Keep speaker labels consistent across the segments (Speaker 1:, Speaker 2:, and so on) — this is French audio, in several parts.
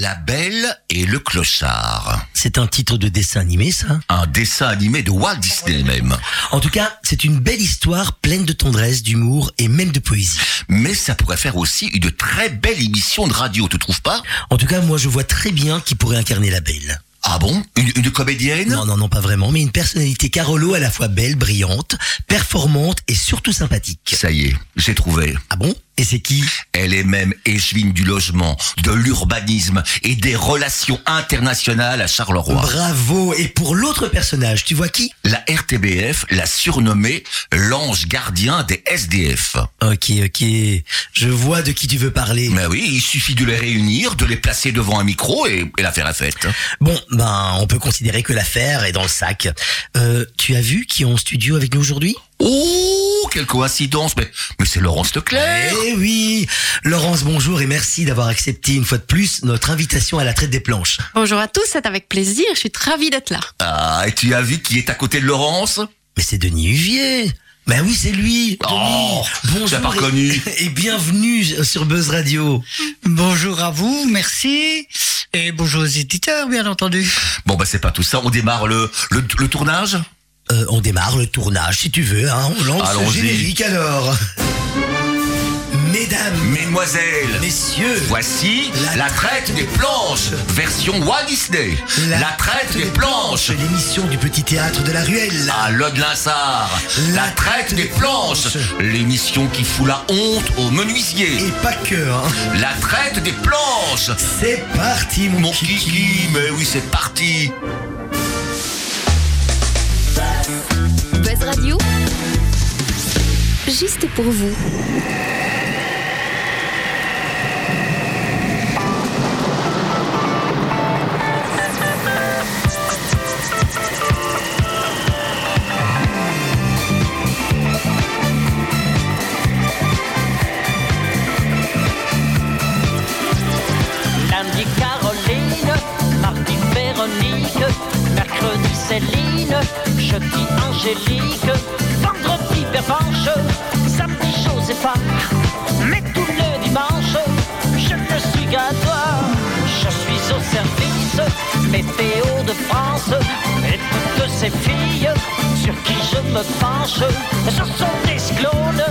Speaker 1: La Belle et le Clochard.
Speaker 2: C'est un titre de dessin animé, ça
Speaker 1: Un dessin animé de Walt Disney même.
Speaker 2: En tout cas, c'est une belle histoire pleine de tendresse, d'humour et même de poésie.
Speaker 1: Mais ça pourrait faire aussi une très belle émission de radio, tu trouves pas?
Speaker 2: En tout cas, moi je vois très bien qui pourrait incarner la belle.
Speaker 1: Ah bon? Une, une comédienne?
Speaker 2: Non, non, non, pas vraiment, mais une personnalité Carolo à la fois belle, brillante, performante et surtout sympathique.
Speaker 1: Ça y est, j'ai trouvé.
Speaker 2: Ah bon? Et c'est qui?
Speaker 1: Elle est même échevine du logement, de l'urbanisme et des relations internationales à Charleroi.
Speaker 2: Bravo Et pour l'autre personnage, tu vois qui?
Speaker 1: La RTBF l'a surnommée l'ange gardien des SDF.
Speaker 2: Ok, ok. Je vois de qui tu veux parler.
Speaker 1: Mais oui, il suffit de les réunir, de les placer devant un micro et, et l'affaire est faite.
Speaker 2: Bon, ben, on peut considérer que l'affaire est dans le sac. Euh, tu as vu qui est en studio avec nous aujourd'hui?
Speaker 1: Oh, quelle coïncidence Mais, mais c'est Laurence Leclerc
Speaker 2: Eh oui Laurence, bonjour et merci d'avoir accepté une fois de plus notre invitation à la traite des planches.
Speaker 3: Bonjour à tous, c'est avec plaisir, je suis très ravie d'être là.
Speaker 1: Ah, et tu as vu qui est à côté de Laurence?
Speaker 2: Mais c'est Denis Huvier Ben oui, c'est lui
Speaker 1: Oh,
Speaker 2: Denis,
Speaker 1: tu l'as pas
Speaker 2: et-
Speaker 1: reconnu.
Speaker 2: et bienvenue sur Buzz Radio.
Speaker 4: Bonjour à vous, merci. Et bonjour aux éditeurs, bien entendu.
Speaker 1: Bon, bah c'est pas tout ça, on démarre le, le, le tournage?
Speaker 2: Euh, on démarre le tournage, si tu veux. Hein. On lance le générique alors. Mesdames,
Speaker 1: Mesdemoiselles,
Speaker 2: messieurs,
Speaker 1: voici
Speaker 2: La
Speaker 1: la, traite des planches, version Walt Disney. La, traite des planches,
Speaker 2: l'émission du petit théâtre de la ruelle.
Speaker 1: à Lode-Linsard. La traite des planches, l'émission qui fout la honte aux menuisiers.
Speaker 2: Et pas que, hein.
Speaker 1: La traite des planches.
Speaker 2: C'est parti, mon,
Speaker 1: Mon kiki, mais oui, c'est parti.
Speaker 5: Buzz Radio, juste pour vous.
Speaker 6: Lundi Caroline, mardi Véronique, mercredi Céline, jeudi Angélique, vendredi Pervenche, samedi Josépha, mais tout le dimanche, je ne suis qu'à toi. Je suis au service, météo de France, et toutes ces filles sur qui je me penche, ce sont des cyclones,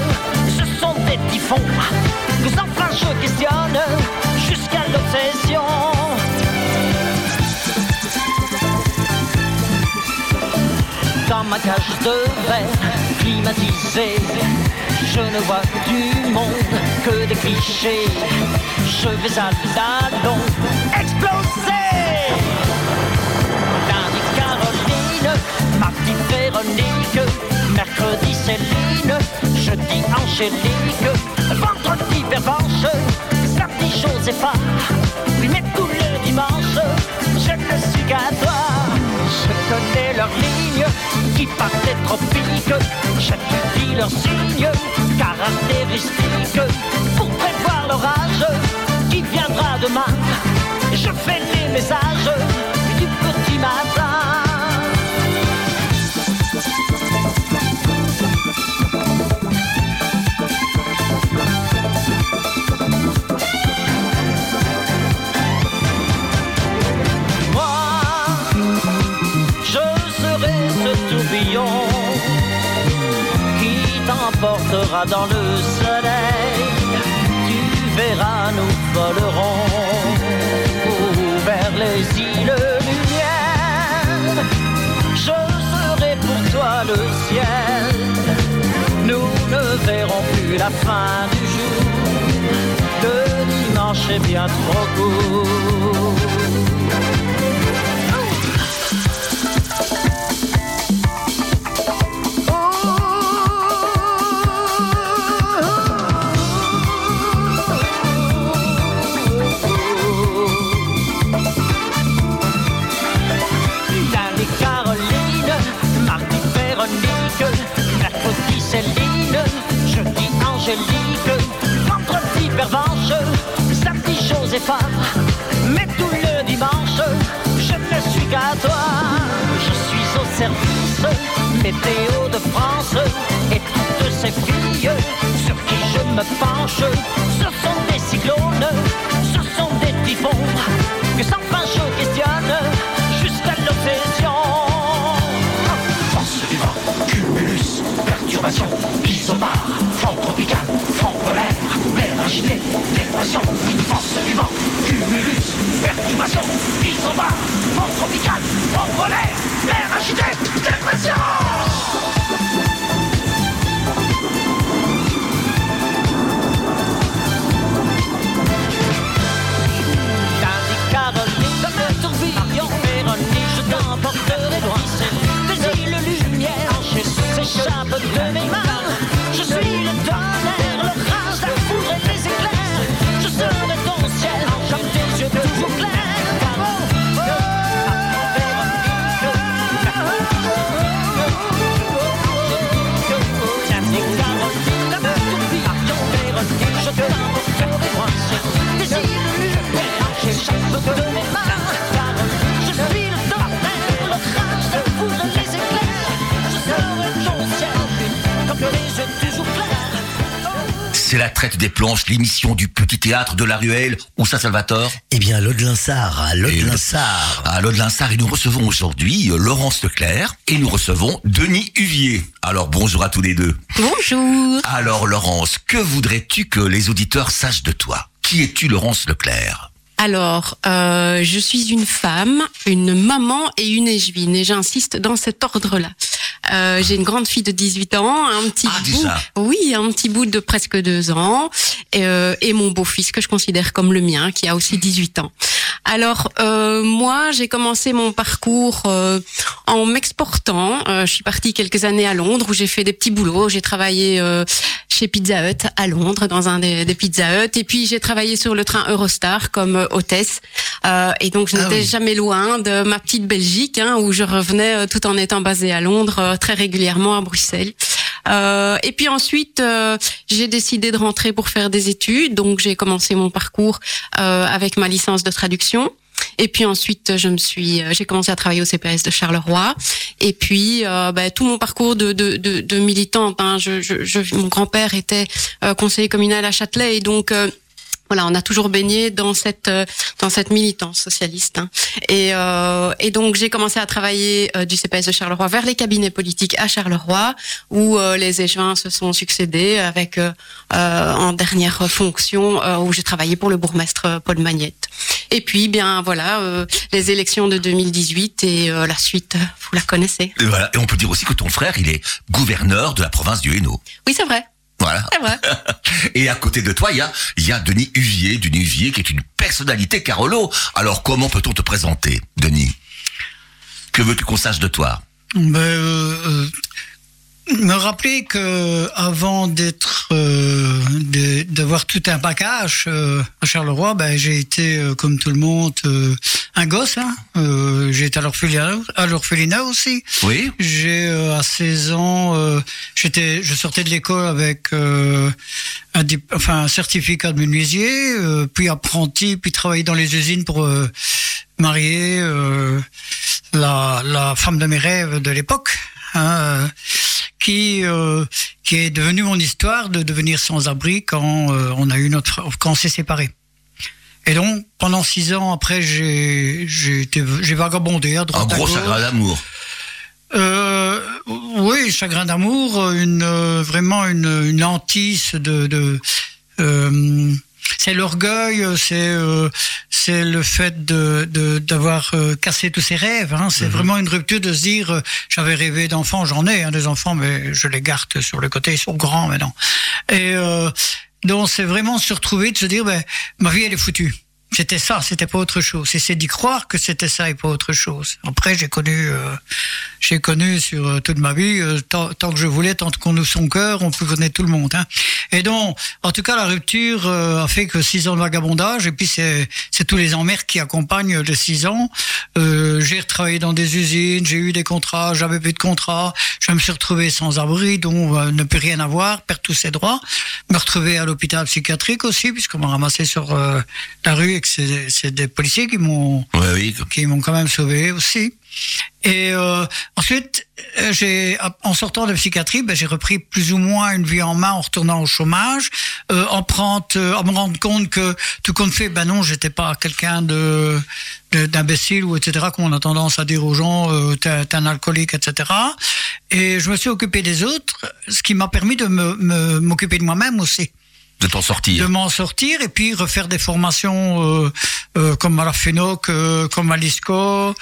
Speaker 6: ce sont des typhons, enfin je questionne jusqu'à l'obsession. Dans ma cage de verre climatisée, je ne vois du monde que des clichés. Je vais à l'allon exploser. Lundi Caroline, mardi Véronique, mercredi Céline, jeudi Angélique, vendredi Pervenche, samedi Josépha, oui mais des tropiques, j'étudie leurs signes caractéristiques pour prévoir l'orage qui viendra demain. Je fais les messages t'emportera dans le soleil. Tu verras, nous volerons vers les îles lumière. Je serai pour toi le ciel. Nous ne verrons plus la fin du jour. Le dimanche est bien trop court. Angélique, vendredi Pervenche, samedi Josépha, mais tout le dimanche, je ne suis qu'à toi. Je suis au service, météo de France, et toutes ces filles sur qui je me penche, s'en tropical, monde polaire, mer agitée, dépression t'emporterai loin. Des îles lumière, s'échappe de mes.
Speaker 1: C'est la traite des planches, l'émission du petit théâtre de la ruelle ou Saint-Salvator
Speaker 2: Eh bien, Lode Linsard, à Linsard.
Speaker 1: Et nous recevons aujourd'hui euh, Laurence Leclerc et nous recevons Denis Huvier. Alors, bonjour à tous les deux.
Speaker 3: Bonjour.
Speaker 1: Alors, Laurence, que voudrais-tu que les auditeurs sachent de toi? Qui es-tu, Laurence Leclerc?
Speaker 3: Alors, euh, je suis une femme, une maman et une échevine, et j'insiste dans cet ordre-là. Euh, j'ai une grande fille de 18 ans, un petit
Speaker 1: Ah,
Speaker 3: bout,
Speaker 1: déjà
Speaker 3: oui, un petit bout de presque deux ans, et, euh, et mon beau-fils que je considère comme le mien, qui a aussi 18 ans. Alors, euh, moi, j'ai commencé mon parcours euh, en m'exportant. Euh, je suis partie quelques années à Londres où j'ai fait des petits boulots. J'ai travaillé euh, chez Pizza Hut à Londres dans un des, des Pizza Hut, et puis j'ai travaillé sur le train Eurostar comme euh, hôtesse. Euh, et donc, je
Speaker 2: Ah
Speaker 3: n'étais
Speaker 2: oui.
Speaker 3: jamais loin de ma petite Belgique, hein, où je revenais tout en étant basée à Londres, euh, très régulièrement à Bruxelles. Euh, et puis ensuite, euh, j'ai décidé de rentrer pour faire des études. Donc, j'ai commencé mon parcours euh, avec ma licence de traduction. Et puis ensuite, je me suis, euh, j'ai commencé à travailler au CPS de Charleroi. Et puis, euh, ben, tout mon parcours de, de, de, de militante. Hein, je, je, je- mon grand-père était euh, conseiller communal à Châtelet, et donc. euh, voilà, on a toujours baigné dans cette euh, dans cette militance socialiste. hein. Et, euh, et donc j'ai commencé à travailler euh, du CPS de Charleroi vers les cabinets politiques à Charleroi, où euh, les échevins se sont succédés avec euh, en dernière fonction euh, où j'ai travaillé pour le bourgmestre Paul Magnette. Et puis bien voilà euh, les élections de 2018 et euh, la suite, vous la connaissez.
Speaker 1: et, voilà. et on peut dire aussi que ton frère, il est gouverneur de la province du Hainaut.
Speaker 3: Oui c'est vrai,
Speaker 1: Voilà.
Speaker 3: c'est vrai.
Speaker 1: Et à côté de toi, il y a, il y a Denis Huvier, Denis Huvier qui est une personnalité Carolo. Alors comment peut-on te présenter, Denis? Que veux-tu qu'on sache de toi?
Speaker 4: Ben, euh, euh, me rappeler que avant d'être, euh, d'avoir tout un package euh, à Charleroi, ben j'ai été euh, comme tout le monde euh, un gosse. Hein. Euh, j'ai été à l'orphelinat, à l'orphelinat aussi.
Speaker 1: Oui
Speaker 4: J'ai euh, à 16 ans, euh, j'étais, je sortais de l'école avec euh, un, dip- enfin, un certificat de menuisier, euh, puis apprenti, puis travaillé dans les usines pour euh, marier euh, la, la femme de mes rêves de l'époque, hein, qui euh, qui est devenue mon histoire de devenir sans-abri quand euh, on a eu notre quand on s'est séparés. Et donc pendant six ans après, j'ai j'ai vagabondé à
Speaker 1: Un
Speaker 4: droite à
Speaker 1: gros chagrin d'amour.
Speaker 4: Euh, oui, chagrin d'amour, une euh, vraiment une, une hantise de. de c'est l'orgueil, c'est euh, c'est le fait de de- d'avoir euh, cassé tous ses rêves. Hein. C'est vraiment une rupture de se dire euh, j'avais rêvé d'enfants, j'en ai hein, des enfants, mais je les garde sur le côté, ils sont grands maintenant. Et euh, donc c'est vraiment se retrouver de se dire ben ma vie elle est foutue. C'était ça, c'était pas autre chose. Et c'est d'y croire que c'était ça et pas autre chose. Après, j'ai connu, euh, j'ai connu sur euh, toute ma vie, euh, tant, que je voulais, tant qu'on ouvre son cœur, on peut connaître tout le monde. Hein. Et donc, en tout cas, la rupture a fait que six ans de vagabondage, et puis c'est, tous les emmerdes qui accompagnent les six ans. J'ai retravaillé dans des usines, j'ai eu des contrats, j'avais plus de contrats, je me suis retrouvé sans abri, euh, ne peut rien avoir, perdre tous ses droits, me retrouver à l'hôpital psychiatrique aussi, puisqu'on m'a ramassé sur la rue que c'est, des policiers qui m'ont
Speaker 1: oui.
Speaker 4: qui m'ont quand même sauvé aussi. Et euh, ensuite, euh, j'ai en sortant de psychiatrie, ben, j'ai repris plus ou moins une vie en main en retournant au chômage, euh, en prendre, euh, en me rendre compte que tout compte fait, ben non, j'étais pas quelqu'un de d'imbécile ou etc. Comme on a tendance à dire aux gens, t'es un alcoolique, etc. Et je me suis occupé des autres, ce qui m'a permis de me- me m'occuper de moi-même aussi
Speaker 1: De t'en sortir.
Speaker 4: m'en sortir et puis refaire des formations euh, euh, comme à la FENOC, euh, comme à l'ISCO,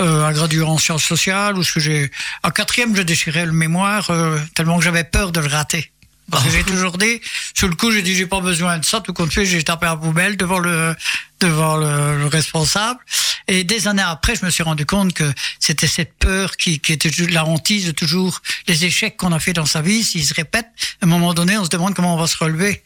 Speaker 4: euh, à graduer en sciences sociales, où ce que j'ai à quatrième je déchirais le mémoire euh, tellement que j'avais peur de le rater. Parce que j'ai toujours dit, sur le coup, j'ai dit, j'ai pas besoin de ça. Tout compte fait, j'ai tapé la poubelle devant le, devant le, le responsable. Et des années après, je me suis rendu compte que c'était cette peur qui, qui était la hantise de toujours les échecs qu'on a fait dans sa vie. S'ils se répètent, à un moment donné, on se demande comment on va se relever.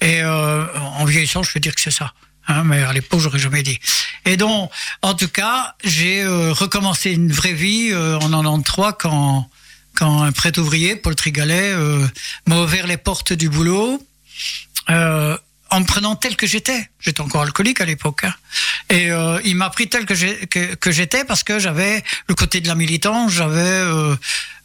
Speaker 4: Et euh, en vieillissant, je peux dire que c'est ça. Hein, mais à l'époque, j'aurais jamais dit. Et donc, en tout cas, j'ai euh, recommencé une vraie vie euh, en 93 quand quand un prêt ouvrier, Paul Trigalet, euh, m'a ouvert les portes du boulot euh, en me prenant tel que j'étais. J'étais encore alcoolique à l'époque. hein. Et euh, il m'a pris tel que j'étais parce que j'avais le côté de la militance, j'avais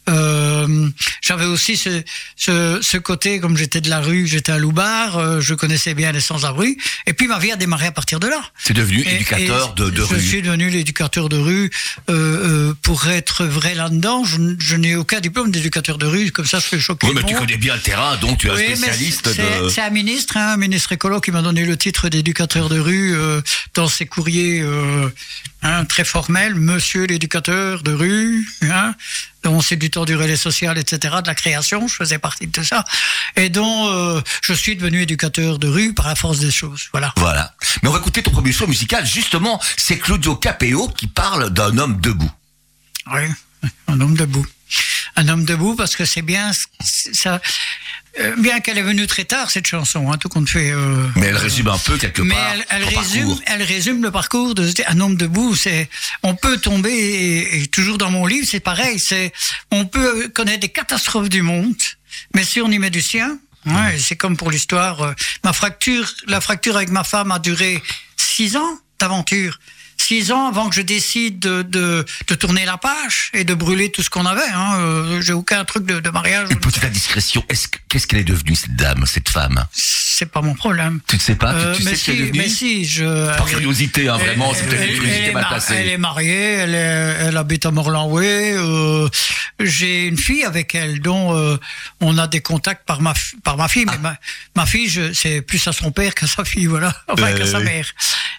Speaker 4: euh, J'avais aussi ce, ce, ce côté, comme j'étais de la rue, j'étais à Loubar, euh, je connaissais bien les sans-abri. Et puis ma vie a démarré à partir de là.
Speaker 1: C'est devenu
Speaker 4: Et-
Speaker 1: éducateur
Speaker 4: et
Speaker 1: de, de
Speaker 4: je
Speaker 1: rue.
Speaker 4: suis devenu l'éducateur de rue. Euh, pour être vrai là-dedans, je, je n'ai aucun diplôme d'éducateur de rue. Comme ça, je fais choquer
Speaker 1: Oui, mais tu connais bien le terrain, donc tu es un
Speaker 4: Oui, mais
Speaker 1: spécialiste
Speaker 4: c'est-
Speaker 1: de.
Speaker 4: C'est un ministre, hein, un ministre écolo qui m'a donné le titre d'éducateur de rue dans ses courriers hein, très formels, Monsieur l'éducateur de rue. Hein, dont c'est du temps du relais social, etc., de la création, je faisais partie de tout ça, et dont euh, je suis devenu éducateur de rue par la force des choses. Voilà.
Speaker 1: Voilà. Mais on va écouter ton premier choix musical. Justement, c'est Claudio Capeo qui parle d'un homme debout.
Speaker 4: Oui, un homme debout. Un homme debout parce que c'est bien ça. euh, bien qu'elle est venue très tard cette chanson, hein, tout compte fait. euh,
Speaker 1: Mais elle résume un peu quelque
Speaker 4: mais
Speaker 1: part
Speaker 4: elle, résume,
Speaker 1: parcours.
Speaker 4: elle résume le parcours de un homme debout. C'est, on peut tomber et, et toujours dans mon livre, c'est pareil. C'est, on peut connaître des catastrophes du monde, mais si on y met du sien, ouais, c'est comme pour l'histoire. euh, Ma fracture, la fracture avec ma femme a duré six ans d'aventure. Six ans avant que je décide de, de, de tourner la page et de brûler tout ce qu'on avait. Hein. Euh, J'ai aucun truc de, de mariage.
Speaker 1: Une petite indiscrétion. Est-ce que- qu'est-ce qu'elle est devenue cette dame, cette femme?
Speaker 4: C'est pas mon problème.
Speaker 1: Tu ne sais pas
Speaker 4: Euh,
Speaker 1: Tu, tu
Speaker 4: mais,
Speaker 1: sais ce qu'elle est devenue?
Speaker 4: mais si, je.
Speaker 1: Par curiosité, hein, vraiment,
Speaker 4: Elle-
Speaker 1: c'était une curiosité mal placée.
Speaker 4: Elle est mariée, elle, est, elle habite à Morlanway. Euh, J'ai une fille avec elle dont euh, on a des contacts par ma, par ma fille. Mais ma, ma fille, c'est plus à son père qu'à sa fille, voilà. Enfin,
Speaker 1: Euh,
Speaker 4: qu'à sa mère.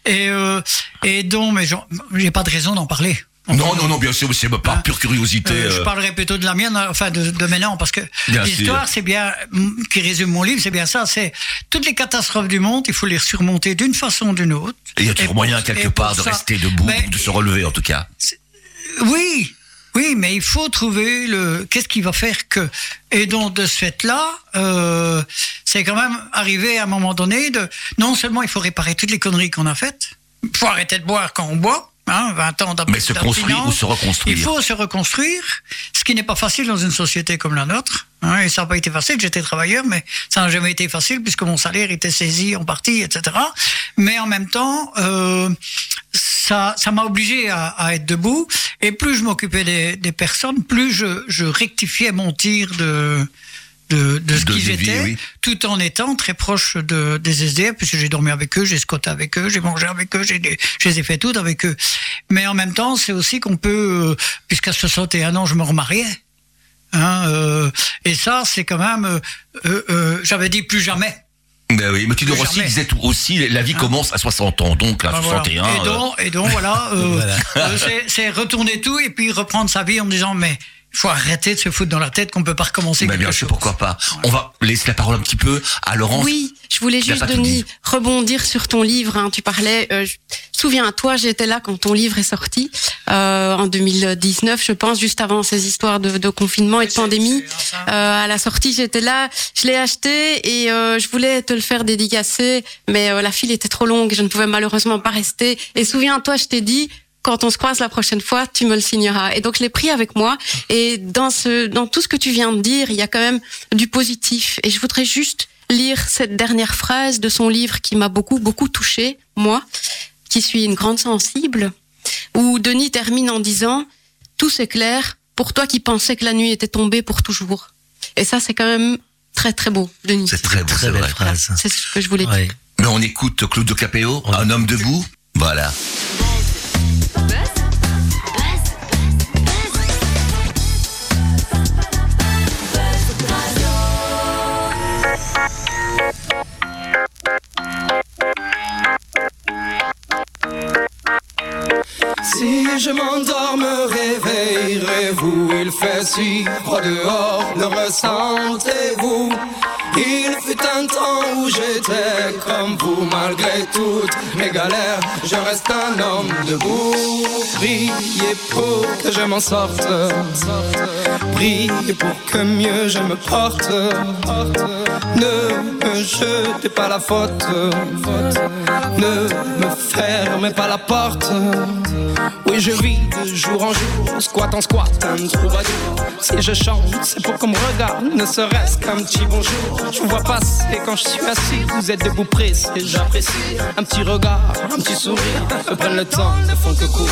Speaker 4: Et, euh, et dont, mais j'ai pas de raison d'en parler.
Speaker 1: Non, non, non, bien sûr, c'est par pure curiosité.
Speaker 4: Euh, je
Speaker 1: euh,
Speaker 4: parlerai plutôt de la mienne, enfin de, de maintenant, parce que l'histoire, c'est bien, mm, qui résume mon livre, c'est bien ça, c'est toutes les catastrophes du monde, il faut les surmonter d'une façon ou d'une autre.
Speaker 1: Et il y a toujours moyen quelque part de
Speaker 4: ça-
Speaker 1: rester debout,
Speaker 4: Mais-
Speaker 1: ou de se relever en tout cas.
Speaker 4: Oui, oui, mais il faut trouver le qu'est-ce qui va faire que. Et donc de ce fait-là, euh, c'est quand même arrivé à un moment donné de non seulement il faut réparer toutes les conneries qu'on a faites, faut arrêter de boire quand on boit. Hein, 20 ans
Speaker 1: Mais se construire ou se reconstruire.
Speaker 4: Il faut se reconstruire, ce qui n'est pas facile dans une société comme la nôtre. hein, et ça n'a pas été facile. J'étais travailleur, mais ça n'a jamais été facile puisque mon salaire était saisi en partie, etc. Mais en même temps, euh, ça, ça m'a obligé à, à être debout. Et plus je m'occupais des, des personnes, plus je, je rectifiais mon tir de de, de ce
Speaker 1: De
Speaker 4: qui
Speaker 1: vie,
Speaker 4: j'étais,
Speaker 1: oui.
Speaker 4: tout en étant très proche de, des SDF, puisque j'ai dormi avec eux, j'ai squatté avec eux, j'ai mangé avec eux, j'ai je les ai fait toutes avec eux. Mais en même temps, c'est aussi qu'on peut, euh, puisqu'à 61 ans, je me remariais. Hein, euh, et ça, c'est quand même, euh, euh, j'avais dit plus jamais.
Speaker 1: Ben oui, mais tu Rossi
Speaker 4: jamais.
Speaker 1: disait tout aussi, la vie commence à 60 ans, donc à
Speaker 4: Ah, voilà.
Speaker 1: 61.
Speaker 4: Et donc, et donc voilà,
Speaker 2: Voilà.
Speaker 4: c'est- retourner tout et puis reprendre sa vie en me disant mais faut arrêter de se foutre dans la tête qu'on peut pas recommencer
Speaker 1: ben
Speaker 4: quelque
Speaker 1: bien sûr,
Speaker 4: chose.
Speaker 1: pourquoi pas. On va laisser la parole un petit peu à Laurence.
Speaker 3: Oui, je voulais juste, Denis, rebondir sur ton livre. hein. Tu parlais, euh, je- souviens-toi, j'étais là quand ton livre est sorti, euh, en 2019, je pense, juste avant ces histoires de, de confinement et de pandémie. Euh, à la sortie, j'étais là, je l'ai acheté et euh, je voulais te le faire dédicacer, mais euh, la file était trop longue, je ne pouvais malheureusement pas rester. Et souviens-toi, je t'ai dit, quand on se croise la prochaine fois, tu me le signeras. Et donc je l'ai pris avec moi. Et dans ce, dans tout ce que tu viens de dire, il y a quand même du positif. Et je voudrais juste lire cette dernière phrase de son livre qui m'a beaucoup, beaucoup touchée, moi, qui suis une grande sensible, où Denis termine en disant Tout s'éclaire pour toi qui pensais que la nuit était tombée pour toujours. Et ça, c'est quand même très, très beau, Denis.
Speaker 1: C'est très beau,
Speaker 2: Très
Speaker 1: c'est
Speaker 2: belle phrase.
Speaker 3: C'est ce que je voulais dire.
Speaker 1: Mais on écoute Claude Capéo,
Speaker 2: On
Speaker 1: un homme debout. Voilà.
Speaker 7: Je m'endors, me réveillerez-vous Il fait si froid dehors, le ressentez-vous Il fut un temps où j'étais comme vous Malgré toutes mes galères, je reste un homme debout. Priez pour que je m'en sorte. Priez pour que mieux je me porte. Ne me jetez pas la faute. Ne me fermez pas la porte. Oui, je vis de jour en jour, squat en squat, un troubadour. Si je chante, c'est pour qu'on me regarde, ne serait-ce qu'un petit bonjour. Je vous vois passer quand je suis assis, vous êtes debout pressé, j'apprécie. Un petit regard, un petit sourire, me prennent le temps, ne font que courir.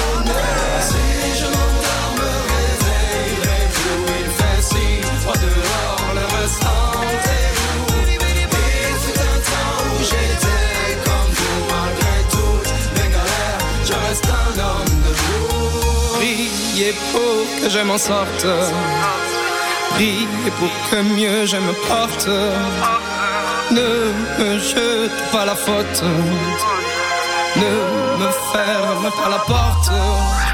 Speaker 7: Si je m'endors, me réveillerai-vous. Il fait si froid dehors, le restant est vous. Il fut un temps où j'étais comme vous, malgré toutes mes galères, je reste un homme debout. Priez pour que je m'en sorte. Priez pour que mieux je me porte. Ne me jete pas la faute. Ne me ferme pas la porte.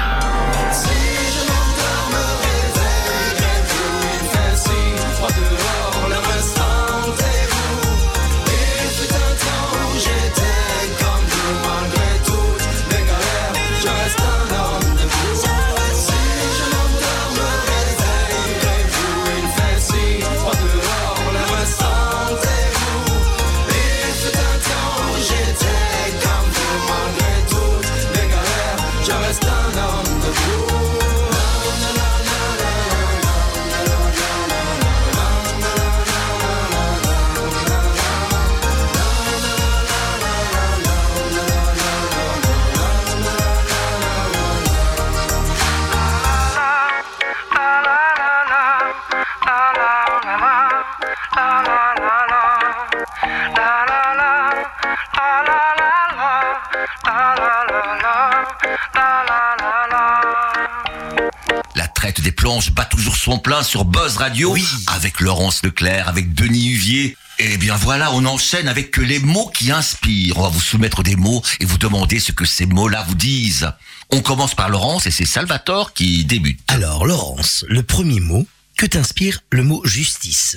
Speaker 1: Planches bat toujours son plein sur Buzz Radio
Speaker 2: Oui.
Speaker 1: avec Laurence Leclerc, avec Denis Huvier. Et bien voilà, on enchaîne avec les mots qui inspirent. On va vous soumettre des mots et vous demander ce que ces mots-là vous disent. On commence par Laurence et c'est Salvatore qui débute.
Speaker 2: Alors, Laurence, le premier mot, que t'inspire le mot justice?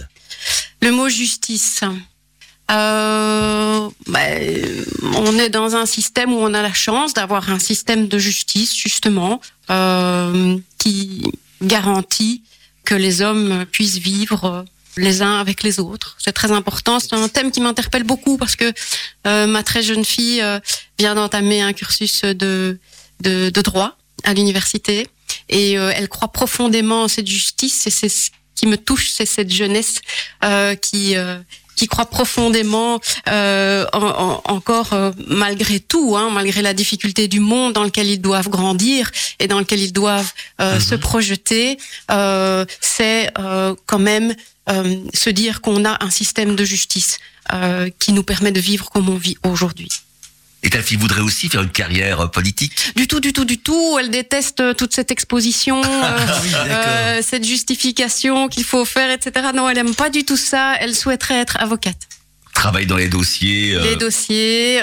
Speaker 3: Le mot justice. Euh, ben, on est dans un système où on a la chance d'avoir un système de justice justement euh, qui garantit que les hommes puissent vivre les uns avec les autres. C'est très important. C'est un thème qui m'interpelle beaucoup parce que euh, ma très jeune fille euh, vient d'entamer un cursus de, de, de droit à l'université et euh, elle croit profondément en cette justice et c'est ce qui me touche, c'est cette jeunesse qui qui croit profondément euh, en- en- encore euh, malgré tout, hein, malgré la difficulté du monde dans lequel ils doivent grandir et dans lequel ils doivent euh, se projeter, euh, c'est euh, quand même euh, se dire qu'on a un système de justice euh, qui nous permet de vivre comme on vit aujourd'hui.
Speaker 1: Et ta fille voudrait aussi faire une carrière euh, politique
Speaker 3: Du tout, du tout, du tout. Elle déteste euh, toute cette exposition, euh,
Speaker 2: oui, d'accord.
Speaker 3: euh, cette justification qu'il faut faire, etc. Non, elle aime pas du tout ça. Elle souhaiterait être avocate.
Speaker 1: Travaille dans les dossiers. euh,
Speaker 3: Les dossiers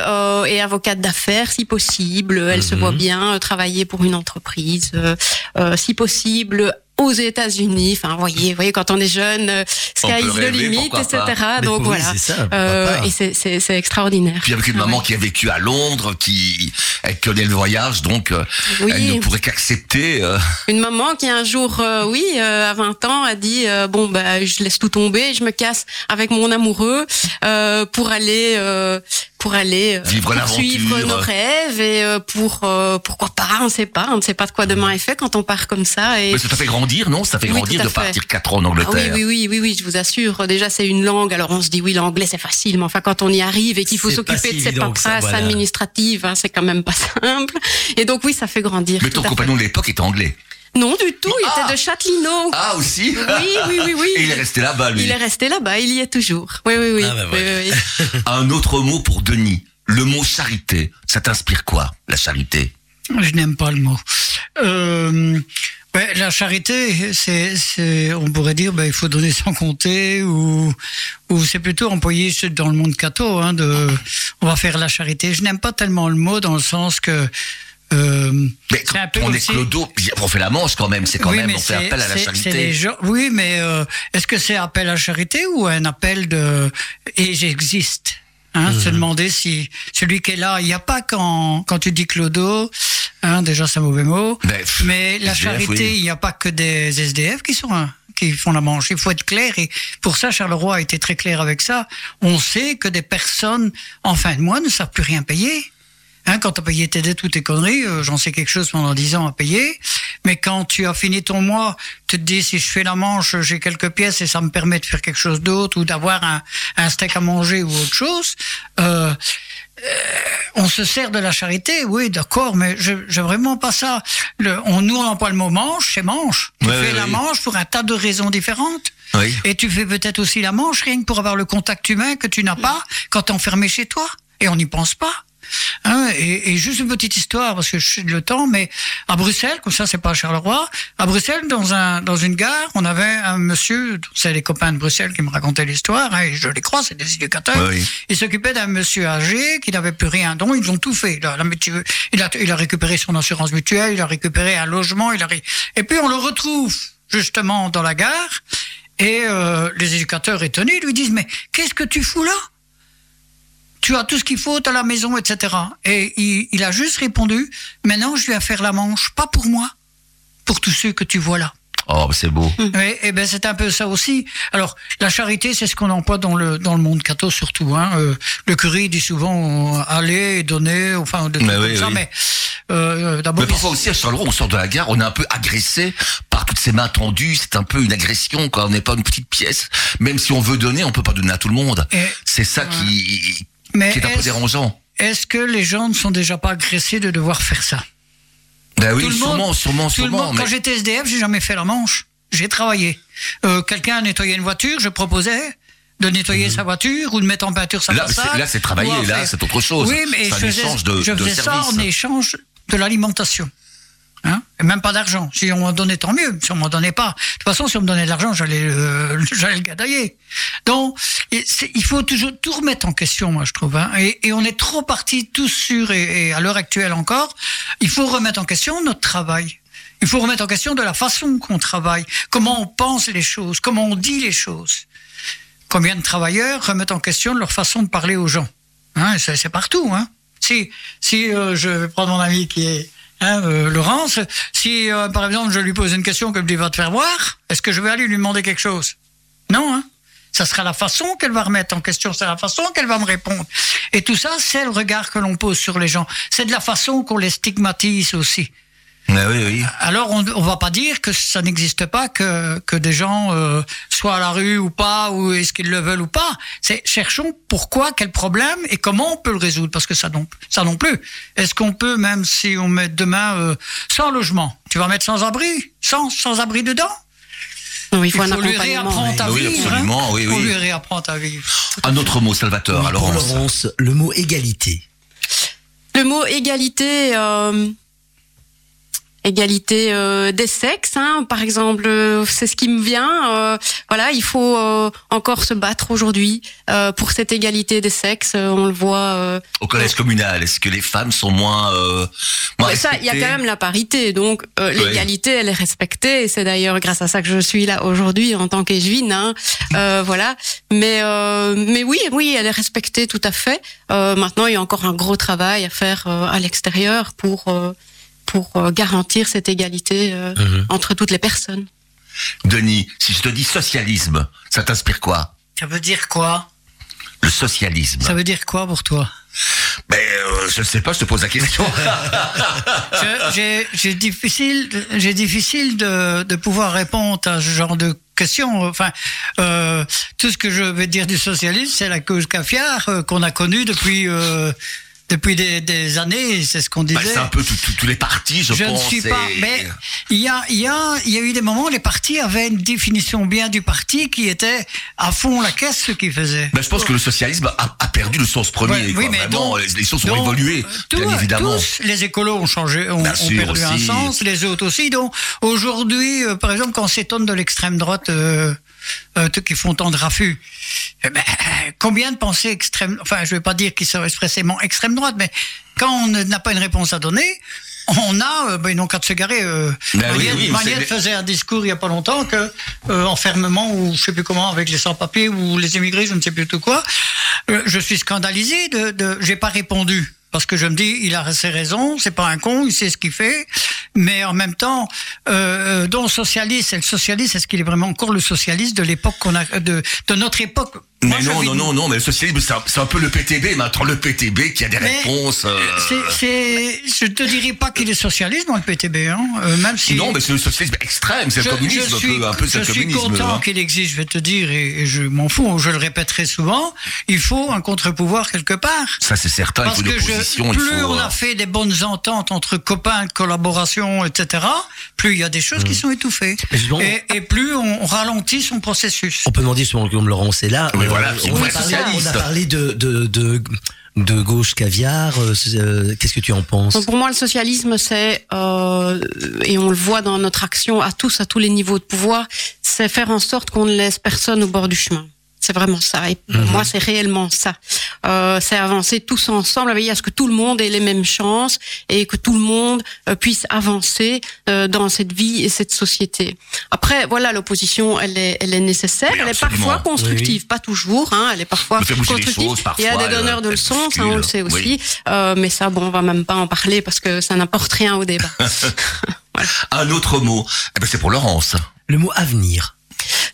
Speaker 3: et avocate d'affaires, si possible. Elle se voit bien travailler pour une entreprise, si possible aux États-Unis. Enfin, voyez, voyez, quand on est jeune, euh, sky is the limit, etc.
Speaker 1: pas.
Speaker 3: Donc
Speaker 2: oui,
Speaker 3: voilà.
Speaker 2: ça,
Speaker 3: Euh, et c'est- c'est c'est extraordinaire.
Speaker 1: Puis avec une
Speaker 3: Ah
Speaker 1: maman
Speaker 3: ouais.
Speaker 1: qui a vécu à Londres, qui elle connaît le voyage, donc euh,
Speaker 3: Oui.
Speaker 1: elle ne pourrait qu'accepter. euh,
Speaker 3: Une maman qui un jour, euh, oui, euh, à 20 ans, a dit euh, bon bah je laisse tout tomber, je me casse avec mon amoureux euh, pour aller euh, pour aller euh,
Speaker 1: Vivre
Speaker 3: poursuivre nos rêves et euh, pour euh, pourquoi pas, on ne sait pas, on ne sait pas de quoi demain est fait quand on part comme ça et
Speaker 1: Mais ça fait grandir, non? Ça fait
Speaker 3: Oui,
Speaker 1: grandir de
Speaker 3: fait.
Speaker 1: partir quatre ans en
Speaker 3: ah oui,
Speaker 1: Angleterre.
Speaker 3: oui, oui, oui, oui, je vous assure. Déjà, c'est une langue. Alors, on se dit, oui, l'anglais, c'est facile. Mais enfin, quand on y arrive et qu'il faut s'occuper
Speaker 2: si
Speaker 3: de ces paperasses
Speaker 2: voilà.
Speaker 3: administratives, hein, c'est quand même pas simple. Et donc, oui, ça fait grandir.
Speaker 1: Mais ton compagnon de l'époque était anglais.
Speaker 3: Non, du tout. Il
Speaker 1: Ah
Speaker 3: était de Châtelineau.
Speaker 1: Ah aussi
Speaker 3: Oui, oui, oui, oui.
Speaker 1: Et il est resté là-bas, lui.
Speaker 3: Il est resté là-bas, il y est toujours. Oui, oui, oui.
Speaker 2: Ah, bah,
Speaker 3: Oui, oui, oui.
Speaker 1: Un autre mot pour Denis. Le mot charité. Ça t'inspire quoi, la charité?
Speaker 4: Je n'aime pas le mot. Euh, Ouais, la charité, c'est, c'est, on pourrait dire, ben, il faut donner sans compter, ou, ou c'est plutôt employé dans le monde catho, hein, de, on va faire la charité. Je n'aime pas tellement le mot dans le sens que, euh,
Speaker 1: Mais
Speaker 4: c'est un
Speaker 1: quand
Speaker 4: peu
Speaker 1: on est clodo, on fait la manche quand même, c'est quand
Speaker 4: Oui,
Speaker 1: même, on fait appel à la charité.
Speaker 4: gens- oui, mais euh, est-ce que c'est appel à charité ou un appel de et j'existe hein,
Speaker 1: Mhm.
Speaker 4: Se demander si celui qui est là, il n'y a pas quand quand tu dis clodo, hein, déjà c'est un mauvais mot.
Speaker 1: Ben, pff,
Speaker 4: mais la
Speaker 1: SDF,
Speaker 4: charité,
Speaker 1: oui.
Speaker 4: il n'y a pas que des SDF qui sont hein, qui font la manche. Il faut être clair et pour ça Charleroi a été très clair avec ça. On sait que des personnes en fin de mois ne savent plus rien payer. Hein, quand tu as payé tes dettes ou tes conneries, euh, j'en sais quelque chose pendant 10 ans à payer. Mais quand tu as fini ton mois, tu te dis si je fais la manche, j'ai quelques pièces et ça me permet de faire quelque chose d'autre ou d'avoir un, un steak à manger ou autre chose. Euh, on se sert de la charité, oui, d'accord, mais je, je vraiment pas ça. Le, on nous on emploie le mot manche, c'est manche. Tu
Speaker 1: Ouais,
Speaker 4: fais la
Speaker 1: oui.
Speaker 4: manche pour un tas de raisons différentes.
Speaker 1: Oui.
Speaker 4: Et tu fais peut-être aussi la manche rien que pour avoir le contact humain que tu n'as pas quand t'es enfermé chez toi. Et on n'y pense pas. Hein, et, et juste une petite histoire parce que je suis de le temps, mais à Bruxelles, comme ça c'est pas à Charleroi, à Bruxelles dans un dans une gare, on avait un monsieur, c'est les copains de Bruxelles qui me racontaient l'histoire, hein, et je les crois, c'est des éducateurs.
Speaker 1: Oui.
Speaker 4: Il s'occupait d'un monsieur âgé qui n'avait plus rien, dont ils ont tout fait. La- il, a, il a récupéré son assurance mutuelle, il a récupéré un logement, il a ré- et puis on le retrouve justement dans la gare. Et euh, les éducateurs étonnés lui disent mais qu'est-ce que tu fous là? Tu as tout ce qu'il faut à la maison, etc. Et il, il a juste répondu maintenant je viens faire la manche, pas pour moi, pour tous ceux que tu vois là.
Speaker 1: Oh, bah, c'est beau.
Speaker 4: Oui, et ben c'est un peu ça aussi. Alors la charité, c'est ce qu'on emploie dans le dans le monde catho surtout. Hein. Euh, le curé dit souvent euh, aller, donner, enfin trucs
Speaker 1: Mais
Speaker 4: comme
Speaker 1: oui,
Speaker 4: ça.
Speaker 1: oui.
Speaker 4: Mais euh, d'abord,
Speaker 1: Mais parfois aussi, à Charleroi, on sort de la gare, on est un peu agressé par toutes ces mains tendues. C'est un peu une agression, quoi. On n'est pas une petite pièce. Même si on veut donner, on peut pas donner à tout le monde.
Speaker 4: Et-
Speaker 1: C'est ça qui,
Speaker 4: mais
Speaker 1: qui est un peu
Speaker 4: est-ce
Speaker 1: dérangeant.
Speaker 4: est-ce que les gens ne sont déjà pas agressés de devoir faire ça?
Speaker 1: Ben oui,
Speaker 4: Tout le
Speaker 1: sûrement,
Speaker 4: monde-
Speaker 1: sûrement,
Speaker 4: Tout le
Speaker 1: sûrement.
Speaker 4: monde,
Speaker 1: mais-
Speaker 4: quand j'étais SDF, j'ai jamais fait la manche. J'ai travaillé. Euh, Quelqu'un nettoyait une voiture, je proposais de nettoyer sa voiture ou de mettre en peinture sa
Speaker 1: Mhm. Là,
Speaker 4: façade.
Speaker 1: c'est- là, c'est travailler, là, c'est autre chose.
Speaker 4: Oui, mais je faisais,
Speaker 1: de-
Speaker 4: je
Speaker 1: de
Speaker 4: ça en échange de l'alimentation. Hein et même pas d'argent. Si on m'en donnait, tant mieux. Si on m'en donnait pas. De toute façon, si on me donnait de l'argent, j'allais, euh, le gadailler. Donc, il faut toujours tout remettre en question, moi, je trouve. Hein. Et, on est trop partis tous sur, et, à l'heure actuelle encore, il faut remettre en question notre travail. Il faut remettre en question de la façon qu'on travaille, comment on pense les choses, comment on dit les choses. Combien de travailleurs remettent en question leur façon de parler aux gens hein, C'est partout. Si, si euh, je vais prendre mon ami qui est hein, euh, Laurence, si euh, par exemple je lui pose une question comme dit va te faire voir, est-ce que je vais aller lui demander quelque chose? Non. Hein. Ça sera la façon qu'elle va remettre en question, c'est la façon qu'elle va me répondre. Et tout ça, c'est le regard que l'on pose sur les gens. C'est de la façon qu'on les stigmatise aussi.
Speaker 1: Oui, oui.
Speaker 4: Alors, on ne va pas dire que ça n'existe pas, que, que des gens euh, soient à la rue ou pas, ou est-ce qu'ils le veulent ou pas. C'est cherchons pourquoi, quel problème et comment on peut le résoudre, parce que ça non, ça non plus. Est-ce qu'on peut, même si on met demain euh, sans logement, tu vas mettre sans abri, sans sans abri dedans?
Speaker 3: Non, il faut
Speaker 4: Il
Speaker 3: un
Speaker 4: faut lui
Speaker 3: accompagnement.
Speaker 4: réapprendre à
Speaker 1: Oui,
Speaker 4: vivre.
Speaker 1: absolument, oui,
Speaker 4: On
Speaker 1: oui.
Speaker 4: lui réapprendre à vivre.
Speaker 1: Un autre mot, Salvatore.
Speaker 2: Oui,
Speaker 1: Alors. Laurence,
Speaker 2: le mot égalité.
Speaker 3: Le mot égalité, euh, égalité euh, des sexes, hein, par exemple, euh, c'est ce qui me vient. euh, voilà, il faut encore se battre aujourd'hui pour cette égalité des sexes. on le voit.
Speaker 1: Au collège communal, est-ce que les femmes sont moins, moins
Speaker 3: Ouais, ça, il y a quand même la parité, donc
Speaker 1: Ouais.
Speaker 3: l'égalité, elle est respectée. Et c'est d'ailleurs grâce à ça que je suis là aujourd'hui en tant qu'échevine. Hein. Voilà. Mais mais oui, oui, elle est respectée tout à fait. Maintenant, il y a encore un gros travail à faire à l'extérieur pour pour euh, garantir cette égalité euh,
Speaker 2: Mhm.
Speaker 3: entre toutes les personnes.
Speaker 1: Denis, si je te dis socialisme, ça t'inspire quoi?
Speaker 4: Ça veut dire quoi?
Speaker 1: Le socialisme.
Speaker 4: Ça veut dire quoi pour toi?
Speaker 1: Ben, euh, je ne sais pas, je te pose la question.
Speaker 4: J'ai difficile j'ai difficile de, de pouvoir répondre à ce genre de questions enfin euh, tout ce que je vais dire du socialisme c'est la cause caviar euh, qu'on a connue depuis euh, depuis des, des années, c'est ce qu'on disait.
Speaker 1: Bah, c'est un peu tous les partis, je,
Speaker 4: Je ne
Speaker 1: pense.
Speaker 4: suis pas. Mais il y a, il y, a, il y a eu des moments où les partis avaient une définition bien du parti qui était à fond la caisse ce qu'ils faisaient.
Speaker 1: Ben, je pense que le socialisme a, a perdu le sens premier.
Speaker 4: Ouais,
Speaker 1: quoi.
Speaker 4: oui, mais
Speaker 1: Vraiment,
Speaker 4: donc-
Speaker 1: les, choses ont
Speaker 4: donc,
Speaker 1: évolué,
Speaker 4: tout-
Speaker 1: bien évidemment.
Speaker 4: Tous les écolos ont changé, ont, ont perdu un sens, les autres aussi. Donc aujourd'hui, euh, par exemple, quand on s'étonne de l'extrême droite euh, euh, qui font tant de raffus, eh ben, combien de pensées extrêmes, enfin je vais pas dire qu'ils sont expressément extrême droite, mais quand on n'a pas une réponse à donner, on a, euh, ben, ils n'ont qu'à se garer. Euh,
Speaker 1: Ben oui, oui,
Speaker 4: faisait un discours il y a pas longtemps que euh, enfermement ou je sais plus comment avec les sans-papiers ou les immigrés, je ne sais plus tout quoi. Euh, je suis scandalisé de, de j'ai pas répondu parce que je me dis il a ses raisons, c'est pas un con, il sait ce qu'il fait, mais en même temps, euh, dont socialiste, et le socialiste, est-ce qu'il est vraiment encore le socialiste de l'époque qu'on a de, de notre époque
Speaker 1: Mais non, non, non, non, mais le socialisme, c'est un, c'est un peu le PTB, maintenant le PTB qui a des
Speaker 4: Mais
Speaker 1: réponses. euh,
Speaker 4: C'est, c'est, je te dirais pas qu'il est socialiste dans le PTB, hein, euh, même si.
Speaker 1: Non, mais c'est le socialisme extrême, c'est le communisme, un peu, un peu c'est
Speaker 4: je
Speaker 1: le
Speaker 4: suis content
Speaker 1: hein.
Speaker 4: qu'il existe, je vais te dire, et, et je m'en fous, je le répéterai souvent, il faut un contre-pouvoir quelque part.
Speaker 1: Ça, c'est certain, il
Speaker 4: Parce
Speaker 1: faut une
Speaker 4: que je,
Speaker 1: il
Speaker 4: plus
Speaker 1: faut.
Speaker 4: on
Speaker 1: euh,
Speaker 4: a fait des bonnes ententes entre copains, collaboration, etc., plus il y a des choses qui sont étouffées. Et, et plus on ralentit son processus.
Speaker 2: On peut demander justement comme Laurence est là.
Speaker 1: Oui, voilà,
Speaker 2: on, a parlé,
Speaker 1: socialiste.
Speaker 2: on a parlé de, de, de, de gauche caviar. euh, euh, Qu'est-ce que tu en penses
Speaker 3: Donc, pour moi, le socialisme, c'est euh, et on le voit dans notre action à tous, à tous les niveaux de pouvoir, c'est faire en sorte qu'on ne laisse personne au bord du chemin. C'est vraiment ça. Et pour moi, c'est réellement ça. Euh, c'est avancer tous ensemble, veiller à ce que tout le monde ait les mêmes chances et que tout le monde euh, puisse avancer euh, dans cette vie et cette société. Après, voilà, l'opposition, elle est, elle est nécessaire.
Speaker 1: Oui,
Speaker 3: elle est parfois constructive, pas toujours. Hein, elle est parfois constructive.
Speaker 1: choses,
Speaker 3: Il y a
Speaker 1: parfois,
Speaker 3: des donneurs de
Speaker 1: elle-
Speaker 3: leçons, ça on le sait aussi.
Speaker 1: Oui.
Speaker 3: Euh, mais ça, bon, on va même pas en parler parce que ça n'apporte rien au débat.
Speaker 1: Un autre mot, eh ben, c'est pour Laurence.
Speaker 2: Le mot avenir.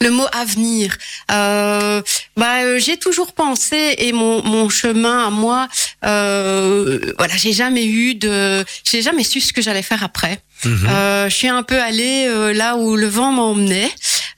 Speaker 3: Le mot avenir, euh, bah euh, j'ai toujours pensé et mon, mon chemin à moi, euh, voilà, j'ai jamais eu de, j'ai jamais su ce que j'allais faire après. Euh, je suis un peu allée euh, là où le vent m'emmenait.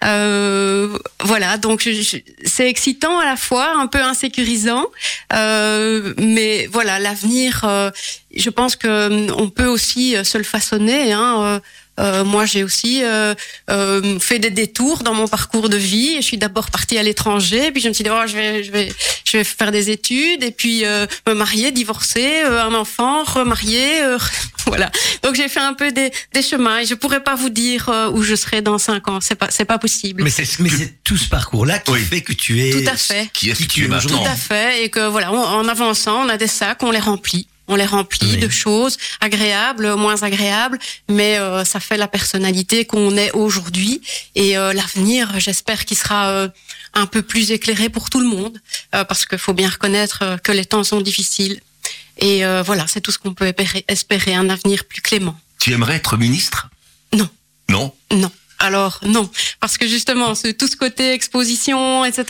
Speaker 3: Euh, voilà, donc je- je- c'est excitant à la fois, un peu insécurisant, euh, mais voilà, l'avenir, euh, je pense que hum, on peut aussi se le façonner. Hein, euh, moi, j'ai aussi euh, euh, fait des détours dans mon parcours de vie. Je suis d'abord partie à l'étranger, puis je me suis dit oh, je vais, je vais, je vais faire des études, et puis euh, me marier, divorcer, euh, un enfant, remarier, euh, voilà. Donc j'ai fait un peu des, des chemins. Et je pourrais pas vous dire euh, où je serai dans cinq ans. C'est pas, c'est pas possible.
Speaker 2: Mais c'est mais c'est tout ce parcours-là qui
Speaker 1: Oui.
Speaker 2: fait que tu es.
Speaker 3: Tout à fait.
Speaker 1: Qui est ce
Speaker 2: Qui
Speaker 1: que
Speaker 2: tu
Speaker 1: es
Speaker 2: es
Speaker 1: maintenant
Speaker 3: Tout à fait, et que voilà, on- en avançant, on a des sacs, on les remplit. On les remplit
Speaker 2: Oui.
Speaker 3: de choses agréables, moins agréables, mais euh, ça fait la personnalité qu'on est aujourd'hui. Et euh, l'avenir, j'espère qu'il sera euh, un peu plus éclairé pour tout le monde, parce qu'il faut bien reconnaître que les temps sont difficiles. Et voilà, c'est tout ce qu'on peut espérer, espérer, un avenir plus clément.
Speaker 1: Tu aimerais être ministre?
Speaker 3: Non.
Speaker 1: Non?
Speaker 3: Non. Alors non, parce que justement, ce, tout ce côté exposition, etc.,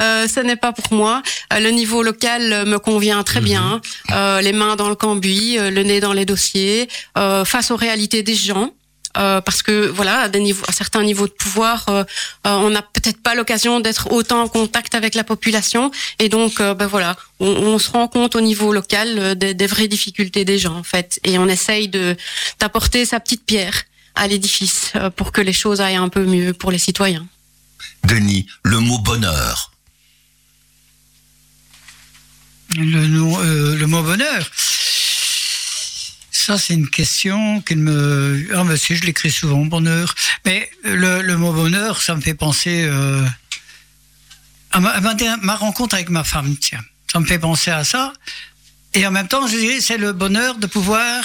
Speaker 3: euh, ce n'est pas pour moi. Euh, le niveau local euh, me convient très bien. Euh, les mains dans le cambouis, euh, le nez dans les dossiers, euh, face aux réalités des gens. Euh, parce que voilà, à, des niveaux, à certains niveaux de pouvoir, euh, euh, on n'a peut-être pas l'occasion d'être autant en contact avec la population, et donc ben voilà, on, on se rend compte au niveau local des, des vraies difficultés des gens en fait, et on essaye de d'apporter sa petite pierre à l'édifice euh, pour que les choses aillent un peu mieux pour les citoyens.
Speaker 1: Denis, le mot bonheur.
Speaker 4: Le, nom, euh, le mot bonheur. Ça, c'est une question qui me. Ah, mais si, je l'écris souvent, bonheur. Mais le, le mot bonheur, ça me fait penser euh, à, ma, à ma rencontre avec ma femme, tiens. Ça me fait penser à ça. Et en même temps, je dirais, c'est le bonheur de pouvoir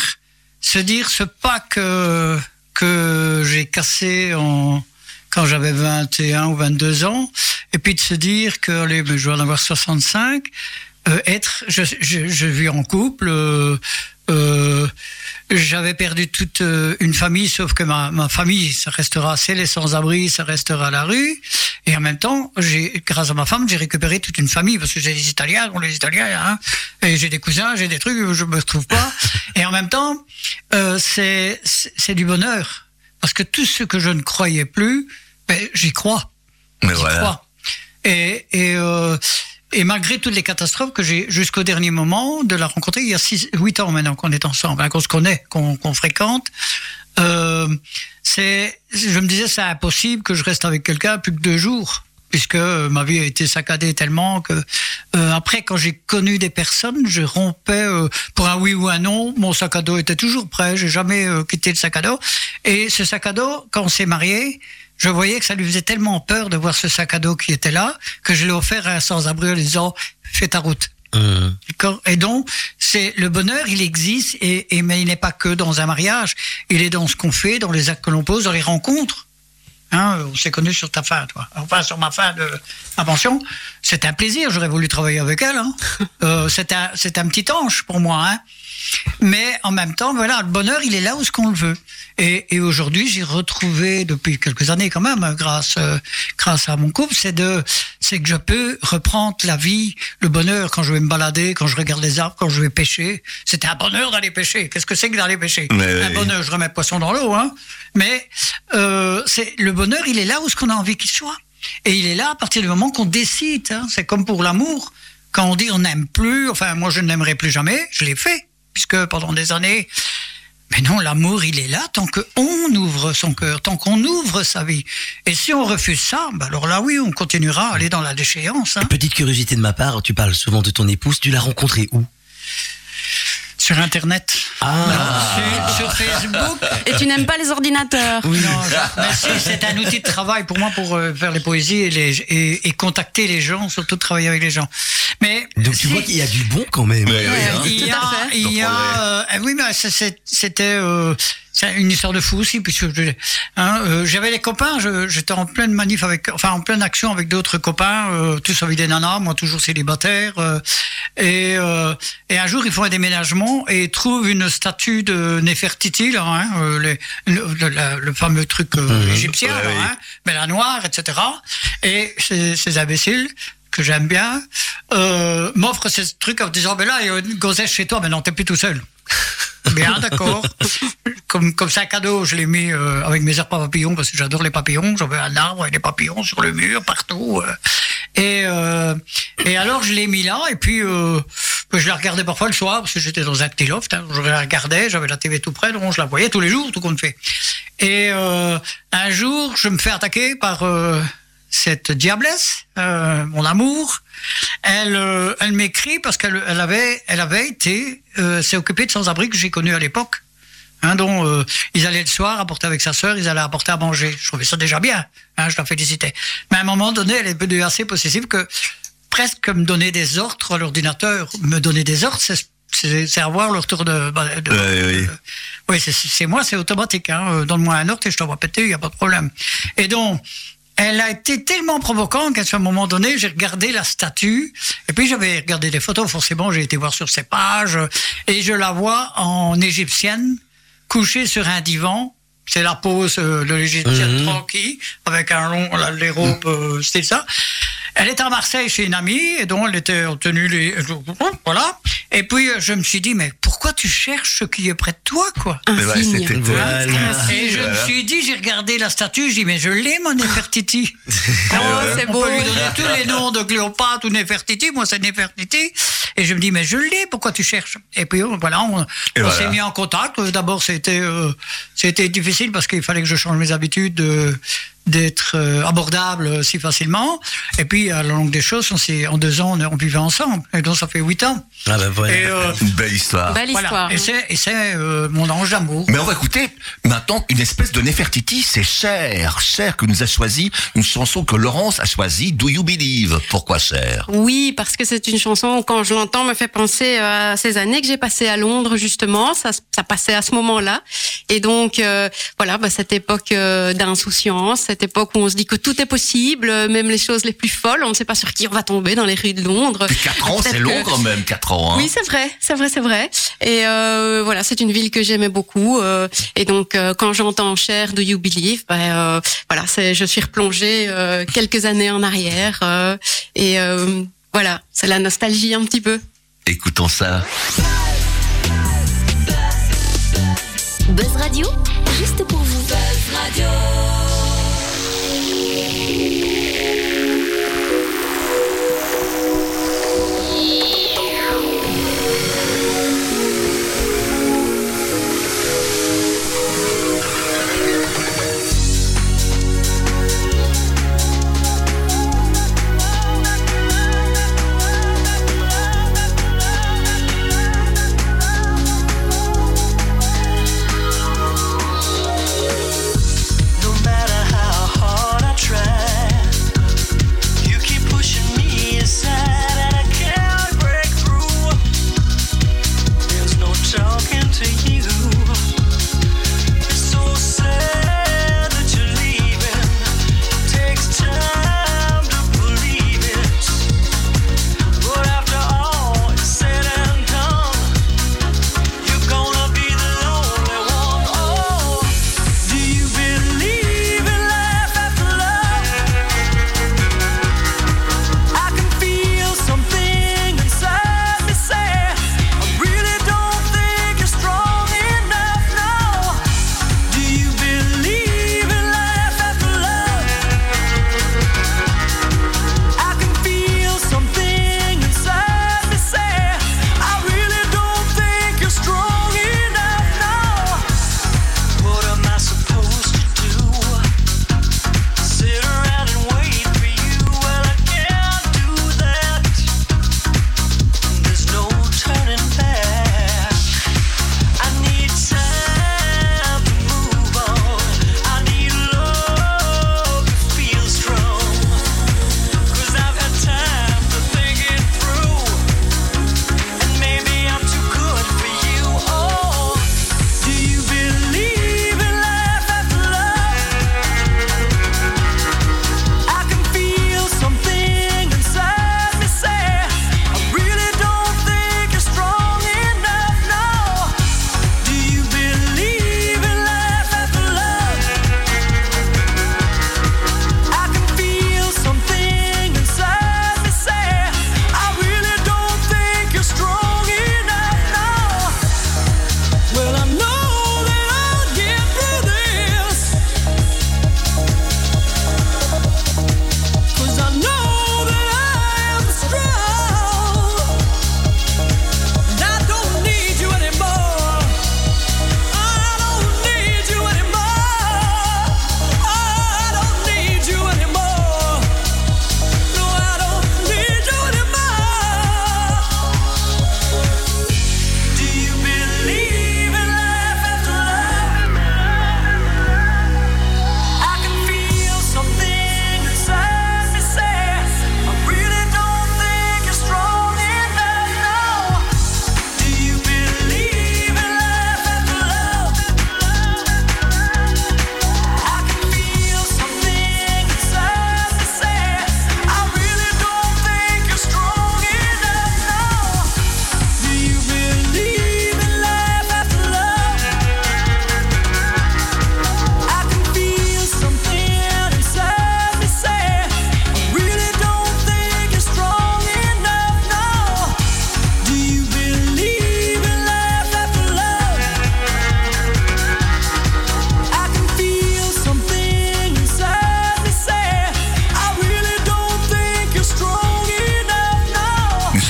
Speaker 4: se dire ce pas que, que j'ai cassé en, quand j'avais 21 ou 22 ans, et puis de se dire que, allez, ben, je vais en avoir 65, euh, être, je, je, je vis en couple, euh, euh, j'avais perdu toute euh, une famille, sauf que ma, ma famille, ça restera, c'est les sans-abri, ça restera la rue. Et en même temps, j'ai, grâce à ma femme, j'ai récupéré toute une famille, parce que j'ai des Italiens, on les Italiens, hein, et j'ai des cousins, j'ai des trucs, je me retrouve pas. et en même temps, euh, c'est, c'est du bonheur. Parce que tout ce que je ne croyais plus, ben, j'y crois.
Speaker 1: Mais
Speaker 4: J'y
Speaker 1: voilà.
Speaker 4: crois. Et, et, euh, et malgré toutes les catastrophes que j'ai jusqu'au dernier moment de la rencontrer, il y a 6, 8 ans maintenant qu'on est ensemble, hein, qu'on se connaît, qu'on fréquente, euh, c'est, je me disais, c'est impossible que je reste avec quelqu'un plus que deux jours. Puisque euh, ma vie a été saccadée tellement que euh, après, quand j'ai connu des personnes, je rompais pour un oui ou un non. Mon sac à dos était toujours prêt. J'ai jamais quitté le sac à dos. Et ce sac à dos, quand on s'est marié, je voyais que ça lui faisait tellement peur de voir ce sac à dos qui était là que je l'ai offert à un sans-abri en lui disant fais ta route. D'accord? Et donc, c'est le bonheur, il existe, et, et mais il n'est pas que dans un mariage. Il est dans ce qu'on fait, dans les actes que l'on pose, dans les rencontres. Hein, on s'est connu sur ta fin, toi. Enfin, sur ma fin de ma pension. C'était un plaisir. J'aurais voulu travailler avec elle. Hein. Euh, c'est un, c'est un petit ange pour moi. Hein. Mais en même temps, voilà, le bonheur, il est là où ce qu'on le veut. Et, et aujourd'hui, j'ai retrouvé depuis quelques années quand même, grâce euh, grâce à mon couple, c'est de, c'est que je peux reprendre la vie, le bonheur quand je vais me balader, quand je regarde les arbres, quand je vais pêcher. C'était un bonheur d'aller pêcher. Qu'est-ce que c'est que d'aller pêcher?
Speaker 1: Mais
Speaker 4: Un
Speaker 1: oui.
Speaker 4: bonheur, je remets le poisson dans l'eau, hein. Mais euh, c'est le bonheur, il est là où ce qu'on a envie qu'il soit. Et il est là à partir du moment qu'on décide. Hein. C'est comme pour l'amour. Quand on dit on n'aime plus, enfin moi je ne l'aimerai plus jamais, je l'ai fait, puisque pendant des années. Mais non, l'amour, il est là tant qu'on ouvre son cœur, tant qu'on ouvre sa vie. Et si on refuse ça, bah alors là oui, on continuera à aller dans la déchéance. hein.
Speaker 2: Petite curiosité de ma part, tu parles souvent de ton épouse, tu l'as rencontrée où?
Speaker 4: Sur Internet.
Speaker 2: Ah,
Speaker 4: Sur, sur Facebook.
Speaker 3: Et tu n'aimes pas les ordinateurs
Speaker 4: Non, mais si, c'est un outil de travail pour moi pour euh, faire les poésies et, les, et, et contacter les gens, surtout travailler avec les gens. Mais
Speaker 2: donc tu vois qu'il y a du bon quand même.
Speaker 1: Ouais, ouais, hein.
Speaker 4: il y a, il y a, euh, ah oui, mais c'était euh, c'est une histoire de fou aussi, puisque je- hein, euh, j'avais des copains, je- j'étais en pleine manif avec, enfin en pleine action avec d'autres copains, euh, tous avec des nanas, moi toujours célibataire, euh, et, euh, et un jour ils font un déménagement et ils trouvent une statue de Néfertiti, là, hein, euh, les- le, le- la- le fameux truc euh, égyptien,
Speaker 1: Ouais,
Speaker 4: là,
Speaker 1: oui.
Speaker 4: hein, mais la noire, etc. Et ces, ces imbéciles que j'aime bien euh, m'offrent ce truc en disant mais là il y a une gonzesse chez toi, mais non t'es plus tout seul. Bien, d'accord. Comme comme c'est cadeau, je l'ai mis euh, avec mes herbes à papillons parce que j'adore les papillons. J'avais un arbre avec des papillons sur le mur partout. euh. et euh, et alors je l'ai mis là et puis euh, je la regardais parfois le soir parce que j'étais dans un petit loft. Hein, je la regardais, j'avais la TV tout près, donc je la voyais tous les jours, tout compte fait. Et euh, un jour, je me fais attaquer par euh, cette diablesse, euh, mon amour. Elle, euh, elle m'écrit parce qu'elle elle avait, elle avait été, euh, s'est occupée de sans-abri que j'ai connu à l'époque. Hein, dont euh, ils allaient le soir apporter avec sa sœur, ils allaient apporter à manger. Je trouvais ça déjà bien, hein, je la félicitais. Mais à un moment donné, elle est devenue assez possessive que presque me donner des ordres à l'ordinateur, me donner des ordres, c'est avoir le retour de. bah, de-
Speaker 1: oui.
Speaker 4: c'est- moi, c'est automatique. Hein. Donne-moi un ordre et je t'envoie péter, il n'y a pas de problème. Et donc, elle a été tellement provocante qu'à un moment donné, j'ai regardé la statue, et puis j'avais regardé des photos, forcément, j'ai été voir sur ses pages, et je la vois en égyptienne, couchée sur un divan. C'est la pose euh, de l'égyptienne
Speaker 2: Mhm.
Speaker 4: tranquille, avec un long, les robes, euh, c'était ça. Elle était à Marseille chez une amie, et donc elle était en tenue, les, voilà. Et puis euh, je me suis dit, mais pourquoi tu cherches ce qui est près de toi, quoi?
Speaker 3: Un signe.
Speaker 1: c'était-
Speaker 2: Voilà.
Speaker 4: et je me suis dit, j'ai regardé la statue, je dis, mais je l'ai, mon Nefertiti.
Speaker 3: Oh, c'est
Speaker 4: On
Speaker 3: beau.
Speaker 4: peut lui donner tous les noms de Cléopâtre ou Nefertiti, moi c'est Nefertiti. Et je me dis, mais je l'ai, pourquoi tu cherches? Et puis euh, voilà, on, on
Speaker 1: voilà.
Speaker 4: s'est mis en contact. Euh, D'abord, c'était euh, c'était difficile parce qu'il fallait que je change mes habitudes de- d'être euh, abordable euh, si facilement. Et puis, à la longue des choses, on s'est- en deux ans, on, on vivait ensemble. Et donc, ça fait huit ans.
Speaker 2: Ah bah voilà.
Speaker 4: Et, euh,
Speaker 1: Une belle histoire.
Speaker 3: Belle
Speaker 4: voilà.
Speaker 3: histoire.
Speaker 4: Et c'est euh, mon ange d'amour.
Speaker 1: Mais on va écouter maintenant une espèce de Nefertiti, c'est Cher, Cher que nous a choisi une chanson que Laurence a choisie, Do You Believe? Pourquoi Cher?
Speaker 3: Oui, parce que c'est une chanson, quand je l'entends, me fait penser euh, à ces années que j'ai passées à Londres, justement. Ça, ça passait à ce moment-là. Et donc, euh, voilà, bah, cette époque euh, d'insouciance, cette époque où on se dit que tout est possible, euh, même les choses les plus folles. On ne sait pas sur qui on va tomber dans les rues de Londres.
Speaker 1: Puis 4 ans, c'est
Speaker 3: que-
Speaker 1: long quand même, 4 ans. Hein.
Speaker 3: Oui, c'est vrai, c'est vrai, c'est vrai. Et euh, voilà, c'est une ville que j'aimais beaucoup. euh, et donc, euh, quand j'entends Cher Do You Believe, ben, euh, voilà, c'est, je suis replongée euh, quelques années en arrière. euh, et euh, voilà, c'est la nostalgie un petit peu.
Speaker 1: Écoutons ça.
Speaker 5: Buzz Radio, juste pour vous.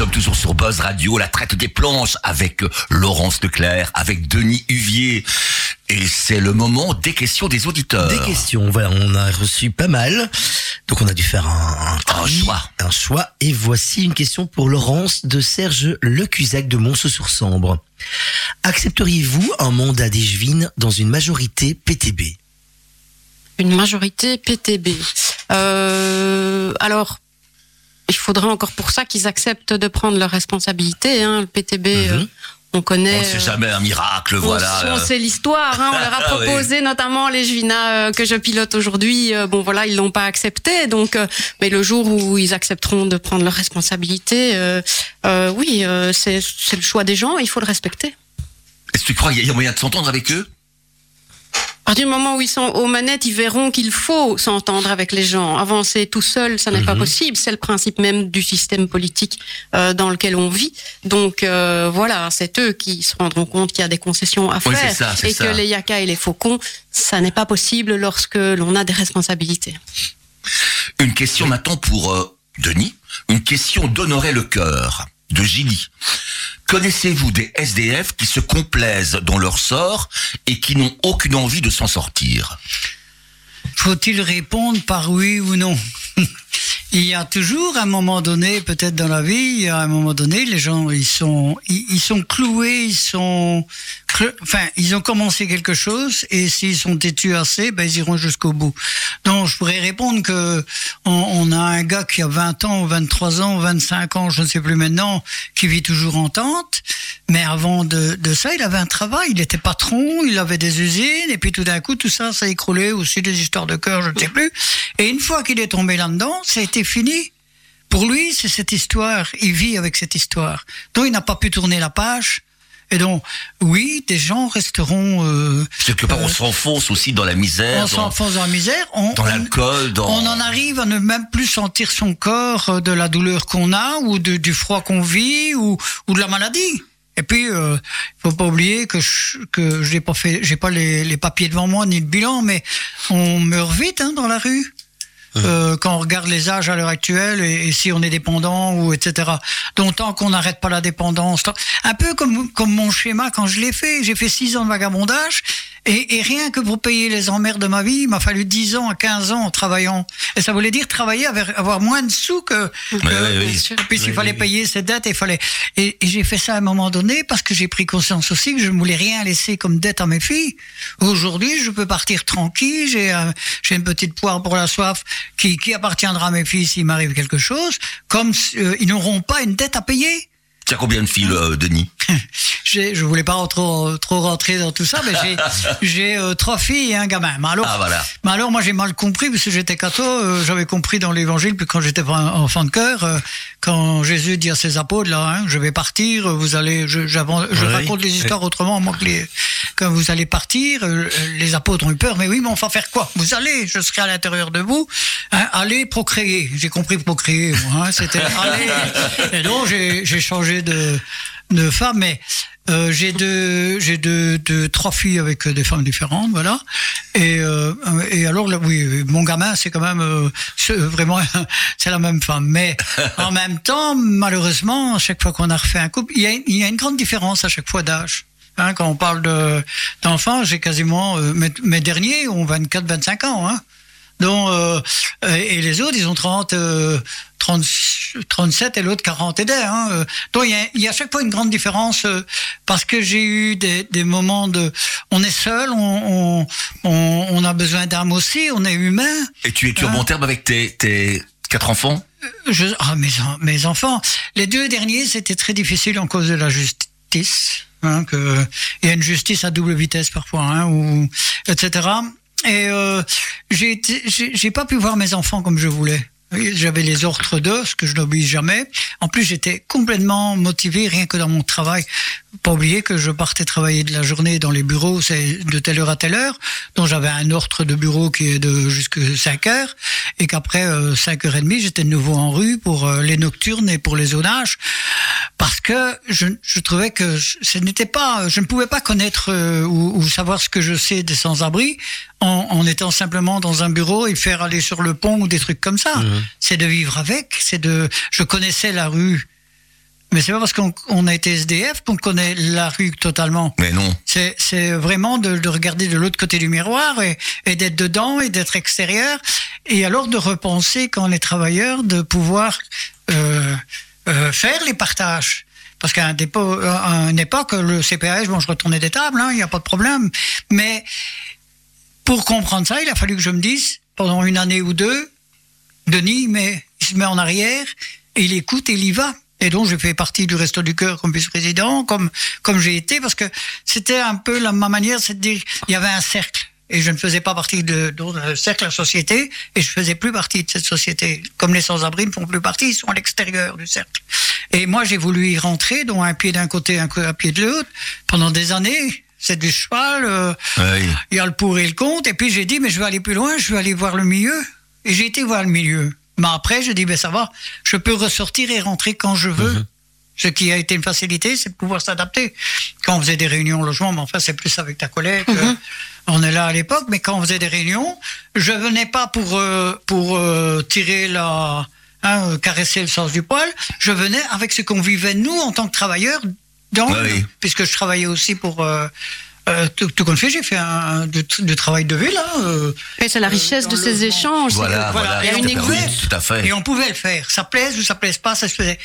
Speaker 1: Sommes toujours sur Buzz Radio, la traite des planches avec Laurence Leclerc, avec Denis Huvier. Et c'est le moment des questions des auditeurs.
Speaker 2: Des questions, voilà, on a reçu pas mal. Donc on a dû faire un, un,
Speaker 1: Un choix.
Speaker 2: Un choix. Et voici une question pour Laurence de Serge Lecusac de Mons-sur-Sambre. Accepteriez-vous un mandat d'Echevine dans une majorité PTB
Speaker 3: Une majorité PTB. Euh, alors, il faudrait encore pour ça qu'ils acceptent de prendre leurs responsabilités. Hein. Le PTB, euh, on connaît.
Speaker 1: Sait
Speaker 3: euh,
Speaker 1: jamais un miracle,
Speaker 3: on-
Speaker 1: voilà.
Speaker 3: On, sait l'histoire. Hein. On leur a
Speaker 1: Ah oui.
Speaker 3: proposé notamment les Juvina euh, que je pilote aujourd'hui. bon voilà, ils l'ont pas accepté. Donc, mais le jour où ils accepteront de prendre leurs responsabilités, euh, euh, oui, euh, c'est c'est le choix des gens. Il faut le respecter.
Speaker 1: Est-ce que tu crois qu'il y a moyen de s'entendre avec eux?
Speaker 3: À partir du moment où ils sont aux manettes, ils verront qu'il faut s'entendre avec les gens. Avancer tout seul, ça n'est
Speaker 1: Mhm.
Speaker 3: pas possible. C'est le principe même du système politique euh, dans lequel on vit. Donc euh, voilà, c'est eux qui se rendront compte qu'il y a des concessions à
Speaker 1: Oui,
Speaker 3: faire
Speaker 1: c'est ça,
Speaker 3: et
Speaker 1: ça.
Speaker 3: que les yakas et les faucons, ça n'est pas possible lorsque l'on a des responsabilités.
Speaker 1: Une question maintenant pour euh, Denis. Une question d'honorer le cœur de Gilly. Connaissez-vous des SDF qui se complaisent dans leur sort et qui n'ont aucune envie de s'en sortir?
Speaker 4: Faut-il répondre par oui ou non? Il y a toujours un moment donné, peut-être dans la vie, il y a un moment donné, les gens ils sont ils, sont cloués, ils sont enfin ils ont commencé quelque chose et s'ils sont têtus assez, ben ils iront jusqu'au bout. Donc je pourrais répondre que on, a un gars qui a 20 ans, ou 23 ans, ou 25 ans, je ne sais plus maintenant, qui vit toujours en tente. Mais avant de, de ça, il avait un travail, il était patron, il avait des usines, et puis tout d'un coup, tout ça, ça a écroulé aussi des histoires de cœur, je ne sais plus. Et une fois qu'il est tombé là-dedans, ça a été fini. Pour lui, c'est cette histoire. Il vit avec cette histoire. Donc, il n'a pas pu tourner la page. Et donc, oui, des gens resteront. Euh,
Speaker 1: Quelque part, on
Speaker 4: Euh,
Speaker 1: s'enfonce aussi dans la misère,
Speaker 4: on s'enfonce dans la misère. On,
Speaker 1: dans l'alcool, dans...
Speaker 4: on en arrive à ne même plus sentir son corps euh, de la douleur qu'on a ou de, du froid qu'on vit ou, ou de la maladie. Et puis, euh, faut pas oublier que je, que j'ai pas fait, j'ai pas les, les papiers devant moi ni le bilan, mais on meurt vite hein, dans la rue. Euh, quand on regarde les âges à l'heure actuelle et, si on est dépendant ou etc. Donc tant qu'on n'arrête pas la dépendance, un peu comme comme mon schéma quand je l'ai fait, j'ai fait six ans de vagabondage et, et rien que pour payer les emmerdes de ma vie, il m'a fallu 10 ans à 15 ans en travaillant. Et ça voulait dire travailler avec avoir moins de sous que. que-
Speaker 1: oui, oui.
Speaker 3: Bien sûr.
Speaker 4: Et puis il fallait payer ses dettes, il fallait. Et, et j'ai fait ça à un moment donné parce que j'ai pris conscience aussi que je ne voulais rien laisser comme dette à mes filles. Aujourd'hui, je peux partir tranquille. J'ai un- j'ai une petite poire pour la soif qui, qui appartiendra à mes filles s'il m'arrive quelque chose. Comme euh, ils n'auront pas une dette à payer.
Speaker 1: Tu as combien de filles, euh, Denis?
Speaker 4: Je voulais pas trop trop rentrer dans tout ça, mais j'ai euh, trois filles et un gamin. Mais alors,
Speaker 1: Ah, voilà.
Speaker 4: mais alors moi j'ai mal compris parce que j'étais catho. euh, J'avais compris dans l'Évangile puis quand j'étais enfant de cœur, quand Jésus dit à ses apôtres là, hein, je vais partir, vous allez, je, j'avance- je
Speaker 2: Oui.
Speaker 4: raconte les histoires autrement, moi que les, quand vous allez partir, euh, les apôtres ont eu peur. Mais oui, mais on va faire quoi? Vous allez, je serai à l'intérieur de vous. Hein, allez procréer. J'ai compris procréer. Moi, hein, c'était allez. Et donc j'ai changé de de femme, mais euh, j'ai deux, j'ai deux, deux, trois filles avec euh, des femmes différentes, voilà. Et, euh, et alors, là, oui, mon gamin, c'est quand même euh, vraiment, c'est la même femme. Mais en même temps, malheureusement, à chaque fois qu'on a refait un couple, il y a, il y a une grande différence à chaque fois d'âge. Hein, quand on parle de d'enfants, j'ai quasiment euh, mes, mes derniers ont 24, 25 ans. Hein. Donc, euh, et les autres, ils ont 30, euh, 30 37 et l'autre 40 et des. Hein. Euh, Donc, il y, a, il y a à chaque fois une grande différence parce que j'ai eu des, des moments de... On est seul, on, on, on, on a besoin d'âme aussi, on est humain.
Speaker 1: Et tu es-tu en bon terme avec tes, tes quatre enfants?
Speaker 4: Je, ah, mes enfants. Les deux derniers, c'était très difficile en cause de la justice. Hein, que, a une justice à double vitesse parfois, hein, ou, etc. Et euh, j'ai pas pu voir mes enfants comme je voulais. J'avais les ordres d'eux, ce que je n'oublie jamais. En plus, j'étais complètement motivé, rien que dans mon travail. Pas oublier que je partais travailler de la journée dans les bureaux, c'est de telle heure à telle heure. Donc j'avais un ordre de bureau qui est de jusque 5 heures. Et qu'après euh, 5h30, j'étais de nouveau en rue pour euh, les nocturnes et pour les zonages. Parce que je, je trouvais que je- ce n'était pas, je ne pouvais pas connaître euh, ou, ou savoir ce que je sais des sans-abri en, en étant simplement dans un bureau et faire aller sur le pont ou des trucs comme ça. C'est de vivre avec, c'est de, je connaissais la rue Mais c'est pas parce qu'on on a été SDF qu'on connaît la rue totalement.
Speaker 1: Mais non.
Speaker 4: C'est, vraiment de, de regarder de l'autre côté du miroir et, et d'être dedans et d'être extérieur. Et alors de repenser quand on est travailleur, de pouvoir euh, euh, faire les partages. Parce qu'à un à une époque, le CPAS, bon, je retournais des tables, hein, il n'y a pas de problème. Mais pour comprendre ça, il a fallu que je me dise, pendant une année ou deux, Denis, mais il se met en arrière, et il écoute et il y va. Et donc, j'ai fait partie du Resto du Cœur comme vice-président, comme, comme j'ai été, parce que c'était un peu la, ma manière, c'est de dire, il y avait un cercle. Et je ne faisais pas partie de, de, de cercle, la société, et je faisais plus partie de cette société. Comme les sans-abri ne font plus partie, ils sont à l'extérieur du cercle. Et moi, j'ai voulu y rentrer, dont un pied d'un côté, un, un pied de l'autre, pendant des années. C'est du cheval, euh,
Speaker 1: Oui.
Speaker 4: il y a le pour et le contre. Et puis j'ai dit, mais je vais aller plus loin, je vais aller voir le milieu. Et j'ai été voir le milieu. Mais après, j'ai dit, ben ça va, je peux ressortir et rentrer quand je veux. Ce qui a été une facilité, c'est de pouvoir s'adapter. Quand on faisait des réunions au logement, mais enfin, c'est plus avec ta collègue. euh, on est là à l'époque, mais quand on faisait des réunions, je venais pas pour, euh, pour euh, tirer la. hein, caresser le sens du poil. Je venais avec ce qu'on vivait, nous, en tant que travailleurs, dans
Speaker 1: oui.
Speaker 4: puisque je travaillais aussi pour. Euh, euh, tout, tout comme fait, j'ai fait un de travail de ville. Hein, euh,
Speaker 3: Et c'est la
Speaker 4: Euh,
Speaker 3: richesse de
Speaker 4: le
Speaker 3: ces échanges.
Speaker 1: Voilà, voilà.
Speaker 3: Il y a
Speaker 4: Et
Speaker 3: une écoute.
Speaker 1: tout à fait.
Speaker 4: et on pouvait le faire. Ça plaise ou ça plaise pas, ça se faisait.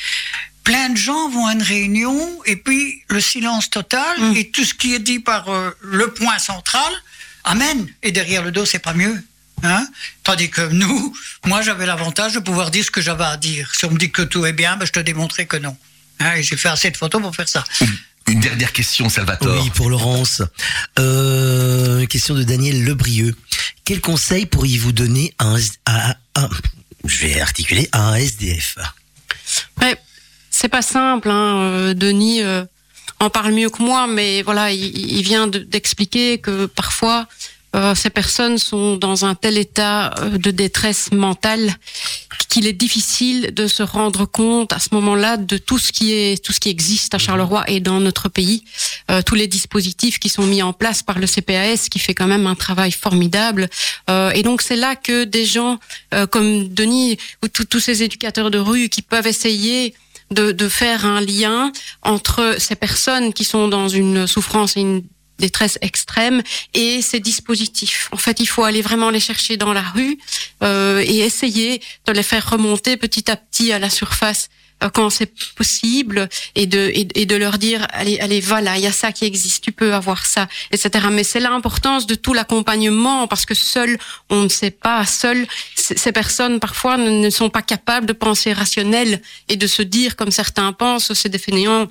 Speaker 4: Plein de gens vont à une réunion et puis le silence total
Speaker 3: Mm.
Speaker 4: et tout ce qui est dit par euh, le point central, amen. Et derrière le dos, c'est pas mieux. Hein Tandis que nous, moi, j'avais l'avantage de pouvoir dire ce que j'avais à dire. Si on me dit que tout est bien, ben, je te démontrais que non. Hein, et j'ai fait assez de photos pour faire ça.
Speaker 1: Une dernière question, Salvatore.
Speaker 2: Oui, pour Laurence. Euh, question de Daniel Lebrieux. Quel conseil pourriez-vous donner à un, à un- je vais articuler, à un SDF
Speaker 3: Ouais, c'est pas simple, hein. euh, Denis euh, en parle mieux que moi, mais voilà, il, il vient de- d'expliquer que parfois euh, ces personnes sont dans un tel état euh, de détresse mentale qu'il est difficile de se rendre compte à ce moment-là de tout ce qui est tout ce qui existe à Charleroi et dans notre pays, euh, tous les dispositifs qui sont mis en place par le CPAS, qui fait quand même un travail formidable. Euh, et donc c'est là que des gens euh, comme Denis ou tous tous ces éducateurs de rue qui peuvent essayer de, de faire un lien entre ces personnes qui sont dans une souffrance et une détresse extrême et ces dispositifs. En fait, il faut aller vraiment les chercher dans la rue euh, et essayer de les faire remonter petit à petit à la surface euh, quand c'est possible et de et, et de leur dire allez allez voilà il y a ça qui existe tu peux avoir ça etc mais c'est l'importance de tout l'accompagnement parce que seul on ne sait pas seul ces personnes parfois ne, ne sont pas capables de penser rationnel et de se dire comme certains pensent c'est des fainéants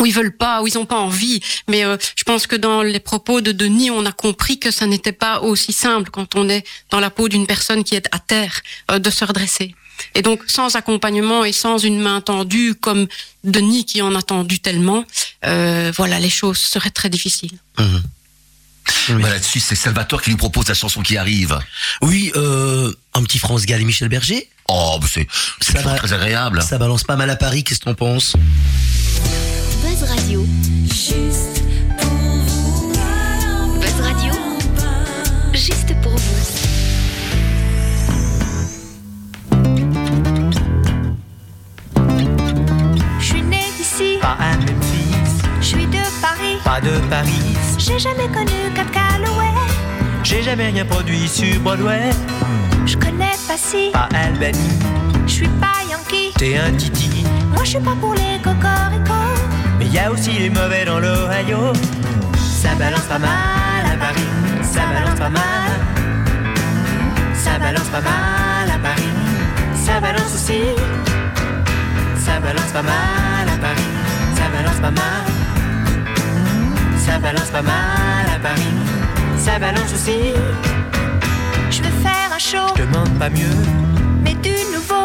Speaker 3: où ils veulent pas, où ils ont pas envie. Mais euh, je pense que dans les propos de Denis, on a compris que ça n'était pas aussi simple quand on est dans la peau d'une personne qui est à terre euh, de se redresser. Et donc, sans accompagnement et sans une main tendue comme Denis qui en a tendu tellement, euh, voilà, les choses seraient très difficiles.
Speaker 1: Bah, Là-dessus, c'est Salvatore qui nous propose la chanson qui arrive.
Speaker 2: Oui, euh, un petit France Gall et Michel Berger.
Speaker 1: Oh, bah, c'est très agréable.
Speaker 2: Ça balance pas mal à Paris, qu'est-ce que t'en penses?
Speaker 5: Buzz Radio. Juste pour vous. Buzz Radio. Juste pour vous.
Speaker 8: Je suis née d'ici,
Speaker 9: Pas à Memphis,
Speaker 8: je suis de Paris.
Speaker 9: pas de Paris.
Speaker 8: J'ai jamais connu Cap Calloway.
Speaker 9: J'ai jamais rien produit sur Broadway.
Speaker 8: Je connais pas si,
Speaker 9: Pas Albany,
Speaker 8: je suis pas Yankee.
Speaker 9: t'es un titi.
Speaker 8: Moi je suis pas pour les cocoricots.
Speaker 9: Mais y a aussi les mauvais dans l'Ohio. Ça balance pas mal à Paris, ça balance pas mal. Ça balance pas mal à Paris, ça balance aussi. Ça balance pas mal à Paris, ça balance pas mal. Ça balance pas mal à Paris, ça balance aussi.
Speaker 8: Je veux faire un show,
Speaker 9: Je demande pas mieux.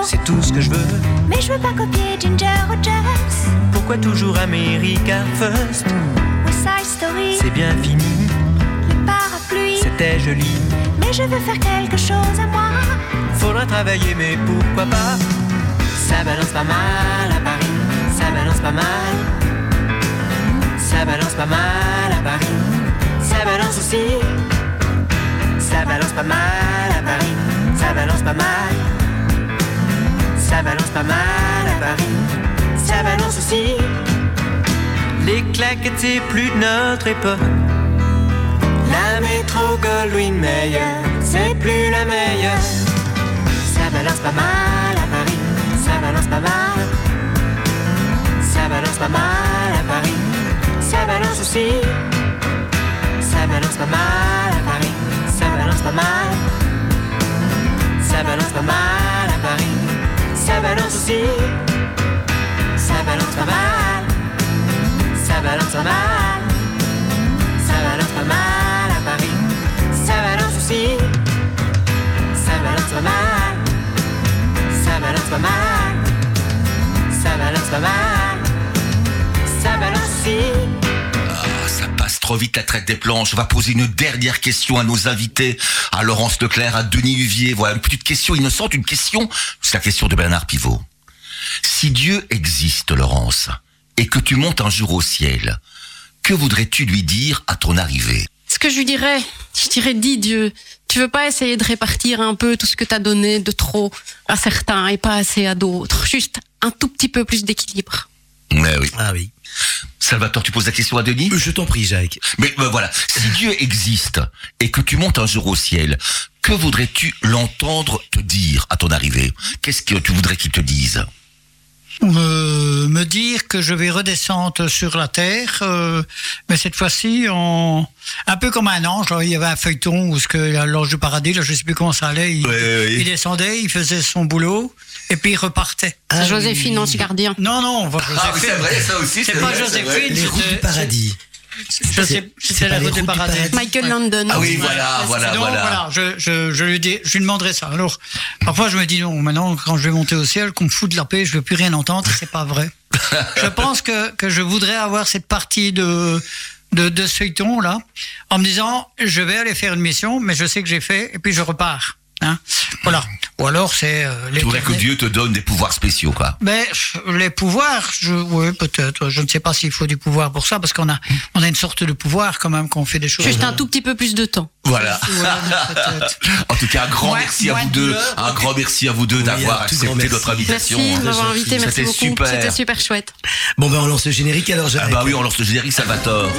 Speaker 9: C'est tout ce que je veux.
Speaker 8: Mais je veux pas copier Ginger Rogers.
Speaker 9: Pourquoi toujours America First?
Speaker 8: West Side Story,
Speaker 9: C'est bien fini,
Speaker 8: les parapluies.
Speaker 9: c'était joli.
Speaker 8: Mais je veux faire quelque chose à moi.
Speaker 9: Faudra travailler, mais pourquoi pas? Ça balance pas mal à Paris, ça balance pas mal. Ça balance pas mal à Paris, ça balance aussi. Ça balance pas mal à Paris, ça balance pas mal. Ça balance pas mal à Paris, ça balance aussi. Les claquettes, plus de notre époque. La métro Goldwyn Mayer, c'est plus la meilleure. Ça balance pas mal à Paris, ça balance pas mal. Ça balance pas mal à Paris, ça balance aussi. Ça balance pas mal à Paris, ça balance pas mal. Ça balance pas mal à Paris, ça balance aussi. Ça balance pas mal, ça balance pas mal. Ça balance pas mal à Paris, ça balance aussi. Ça balance pas mal, ça balance pas mal. Ça balance pas mal, ça balance aussi.
Speaker 1: Trop vite la traite des planches. On va poser une dernière question à nos invités, à Laurence Leclerc, à Denis Huvier. Voilà, une petite question innocente, une question, c'est la question de Bernard Pivot. Si Dieu existe, Laurence, et que tu montes un jour au ciel, que voudrais-tu lui dire à ton arrivée?
Speaker 3: Ce que je lui dirais, je dirais, dis Dieu, tu veux pas essayer de répartir un peu tout ce que t'as donné de trop à certains et pas assez à d'autres. Juste un tout petit peu plus d'équilibre.
Speaker 1: Mais oui.
Speaker 2: Ah oui.
Speaker 1: Salvatore, tu poses la question à Denis
Speaker 2: Je t'en prie, Jacques.
Speaker 1: Mais ben, voilà, si Dieu existe et que tu montes un jour au ciel, que voudrais-tu l'entendre te dire à ton arrivée? Qu'est-ce que tu voudrais qu'il te dise?
Speaker 4: Euh, dire que je vais redescendre sur la terre, euh, mais cette fois-ci en un peu comme un ange. il y avait un feuilleton où ce que l'ange du paradis, là, je sais plus comment ça allait. Il, descendait, il faisait son boulot et puis il repartait.
Speaker 2: Ah
Speaker 3: C'est Joséphine, ange gardien.
Speaker 4: Non, non, Joséphine.
Speaker 1: ça aussi.
Speaker 4: C'est pas Joséphine.
Speaker 2: Les routes du paradis.
Speaker 4: Je sais,
Speaker 2: C'est- c'est
Speaker 4: c'était la route du
Speaker 2: routes du
Speaker 4: paradis.
Speaker 2: paradis.
Speaker 3: Michael London.
Speaker 1: Ah oui, voilà, voilà,
Speaker 4: Donc,
Speaker 1: voilà.
Speaker 4: je, je, je, lui dis, je lui demanderai ça. Alors, parfois, je me dis non, maintenant, quand je vais monter au ciel, qu'on me fout de la paix, je veux plus rien entendre, c'est pas vrai. Je pense que, que je voudrais avoir cette partie de, de, de ce feuilleton, là, en me disant, je vais aller faire une mission, mais je sais que j'ai fait, et puis je repars. Hein voilà. Ou alors, c'est, euh,
Speaker 1: Tu voudrais que Dieu te donne des pouvoirs spéciaux, quoi.
Speaker 4: ben, les pouvoirs, je, oui, peut-être. Je ne sais pas s'il faut du pouvoir pour ça, parce qu'on a, on a une sorte de pouvoir quand même quand on fait des choses.
Speaker 3: Juste un tout petit peu plus de temps.
Speaker 1: Voilà.
Speaker 4: Mais.
Speaker 1: En tout cas, un grand merci à vous
Speaker 4: de
Speaker 1: deux. Un grand merci à vous deux d'avoir
Speaker 2: un tout
Speaker 1: accepté notre invitation.
Speaker 3: Merci de m'avoir invité, merci
Speaker 1: C'était
Speaker 3: beaucoup.
Speaker 1: super.
Speaker 3: C'était super chouette.
Speaker 2: Bon ben on lance le générique alors.
Speaker 1: Ah bah oui, on lance le générique Salvatore.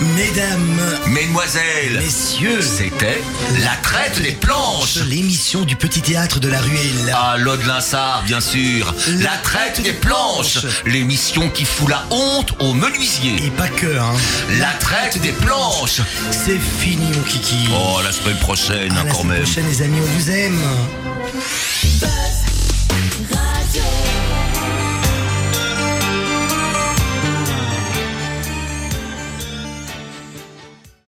Speaker 2: Mesdames,
Speaker 1: Mesdemoiselles,
Speaker 2: messieurs,
Speaker 1: c'était la traite des planches.
Speaker 2: l'émission du petit théâtre de la ruelle.
Speaker 1: À Lode Linsard, bien sûr. La traite des planches. L'émission qui fout la honte aux menuisiers.
Speaker 2: Et pas que, hein.
Speaker 1: La traite des planches.
Speaker 2: C'est fini, mon kiki.
Speaker 1: Oh, la semaine prochaine,
Speaker 2: à la
Speaker 1: quand
Speaker 2: semaine
Speaker 1: même.
Speaker 2: prochaine, les amis, on vous aime.
Speaker 5: Radio.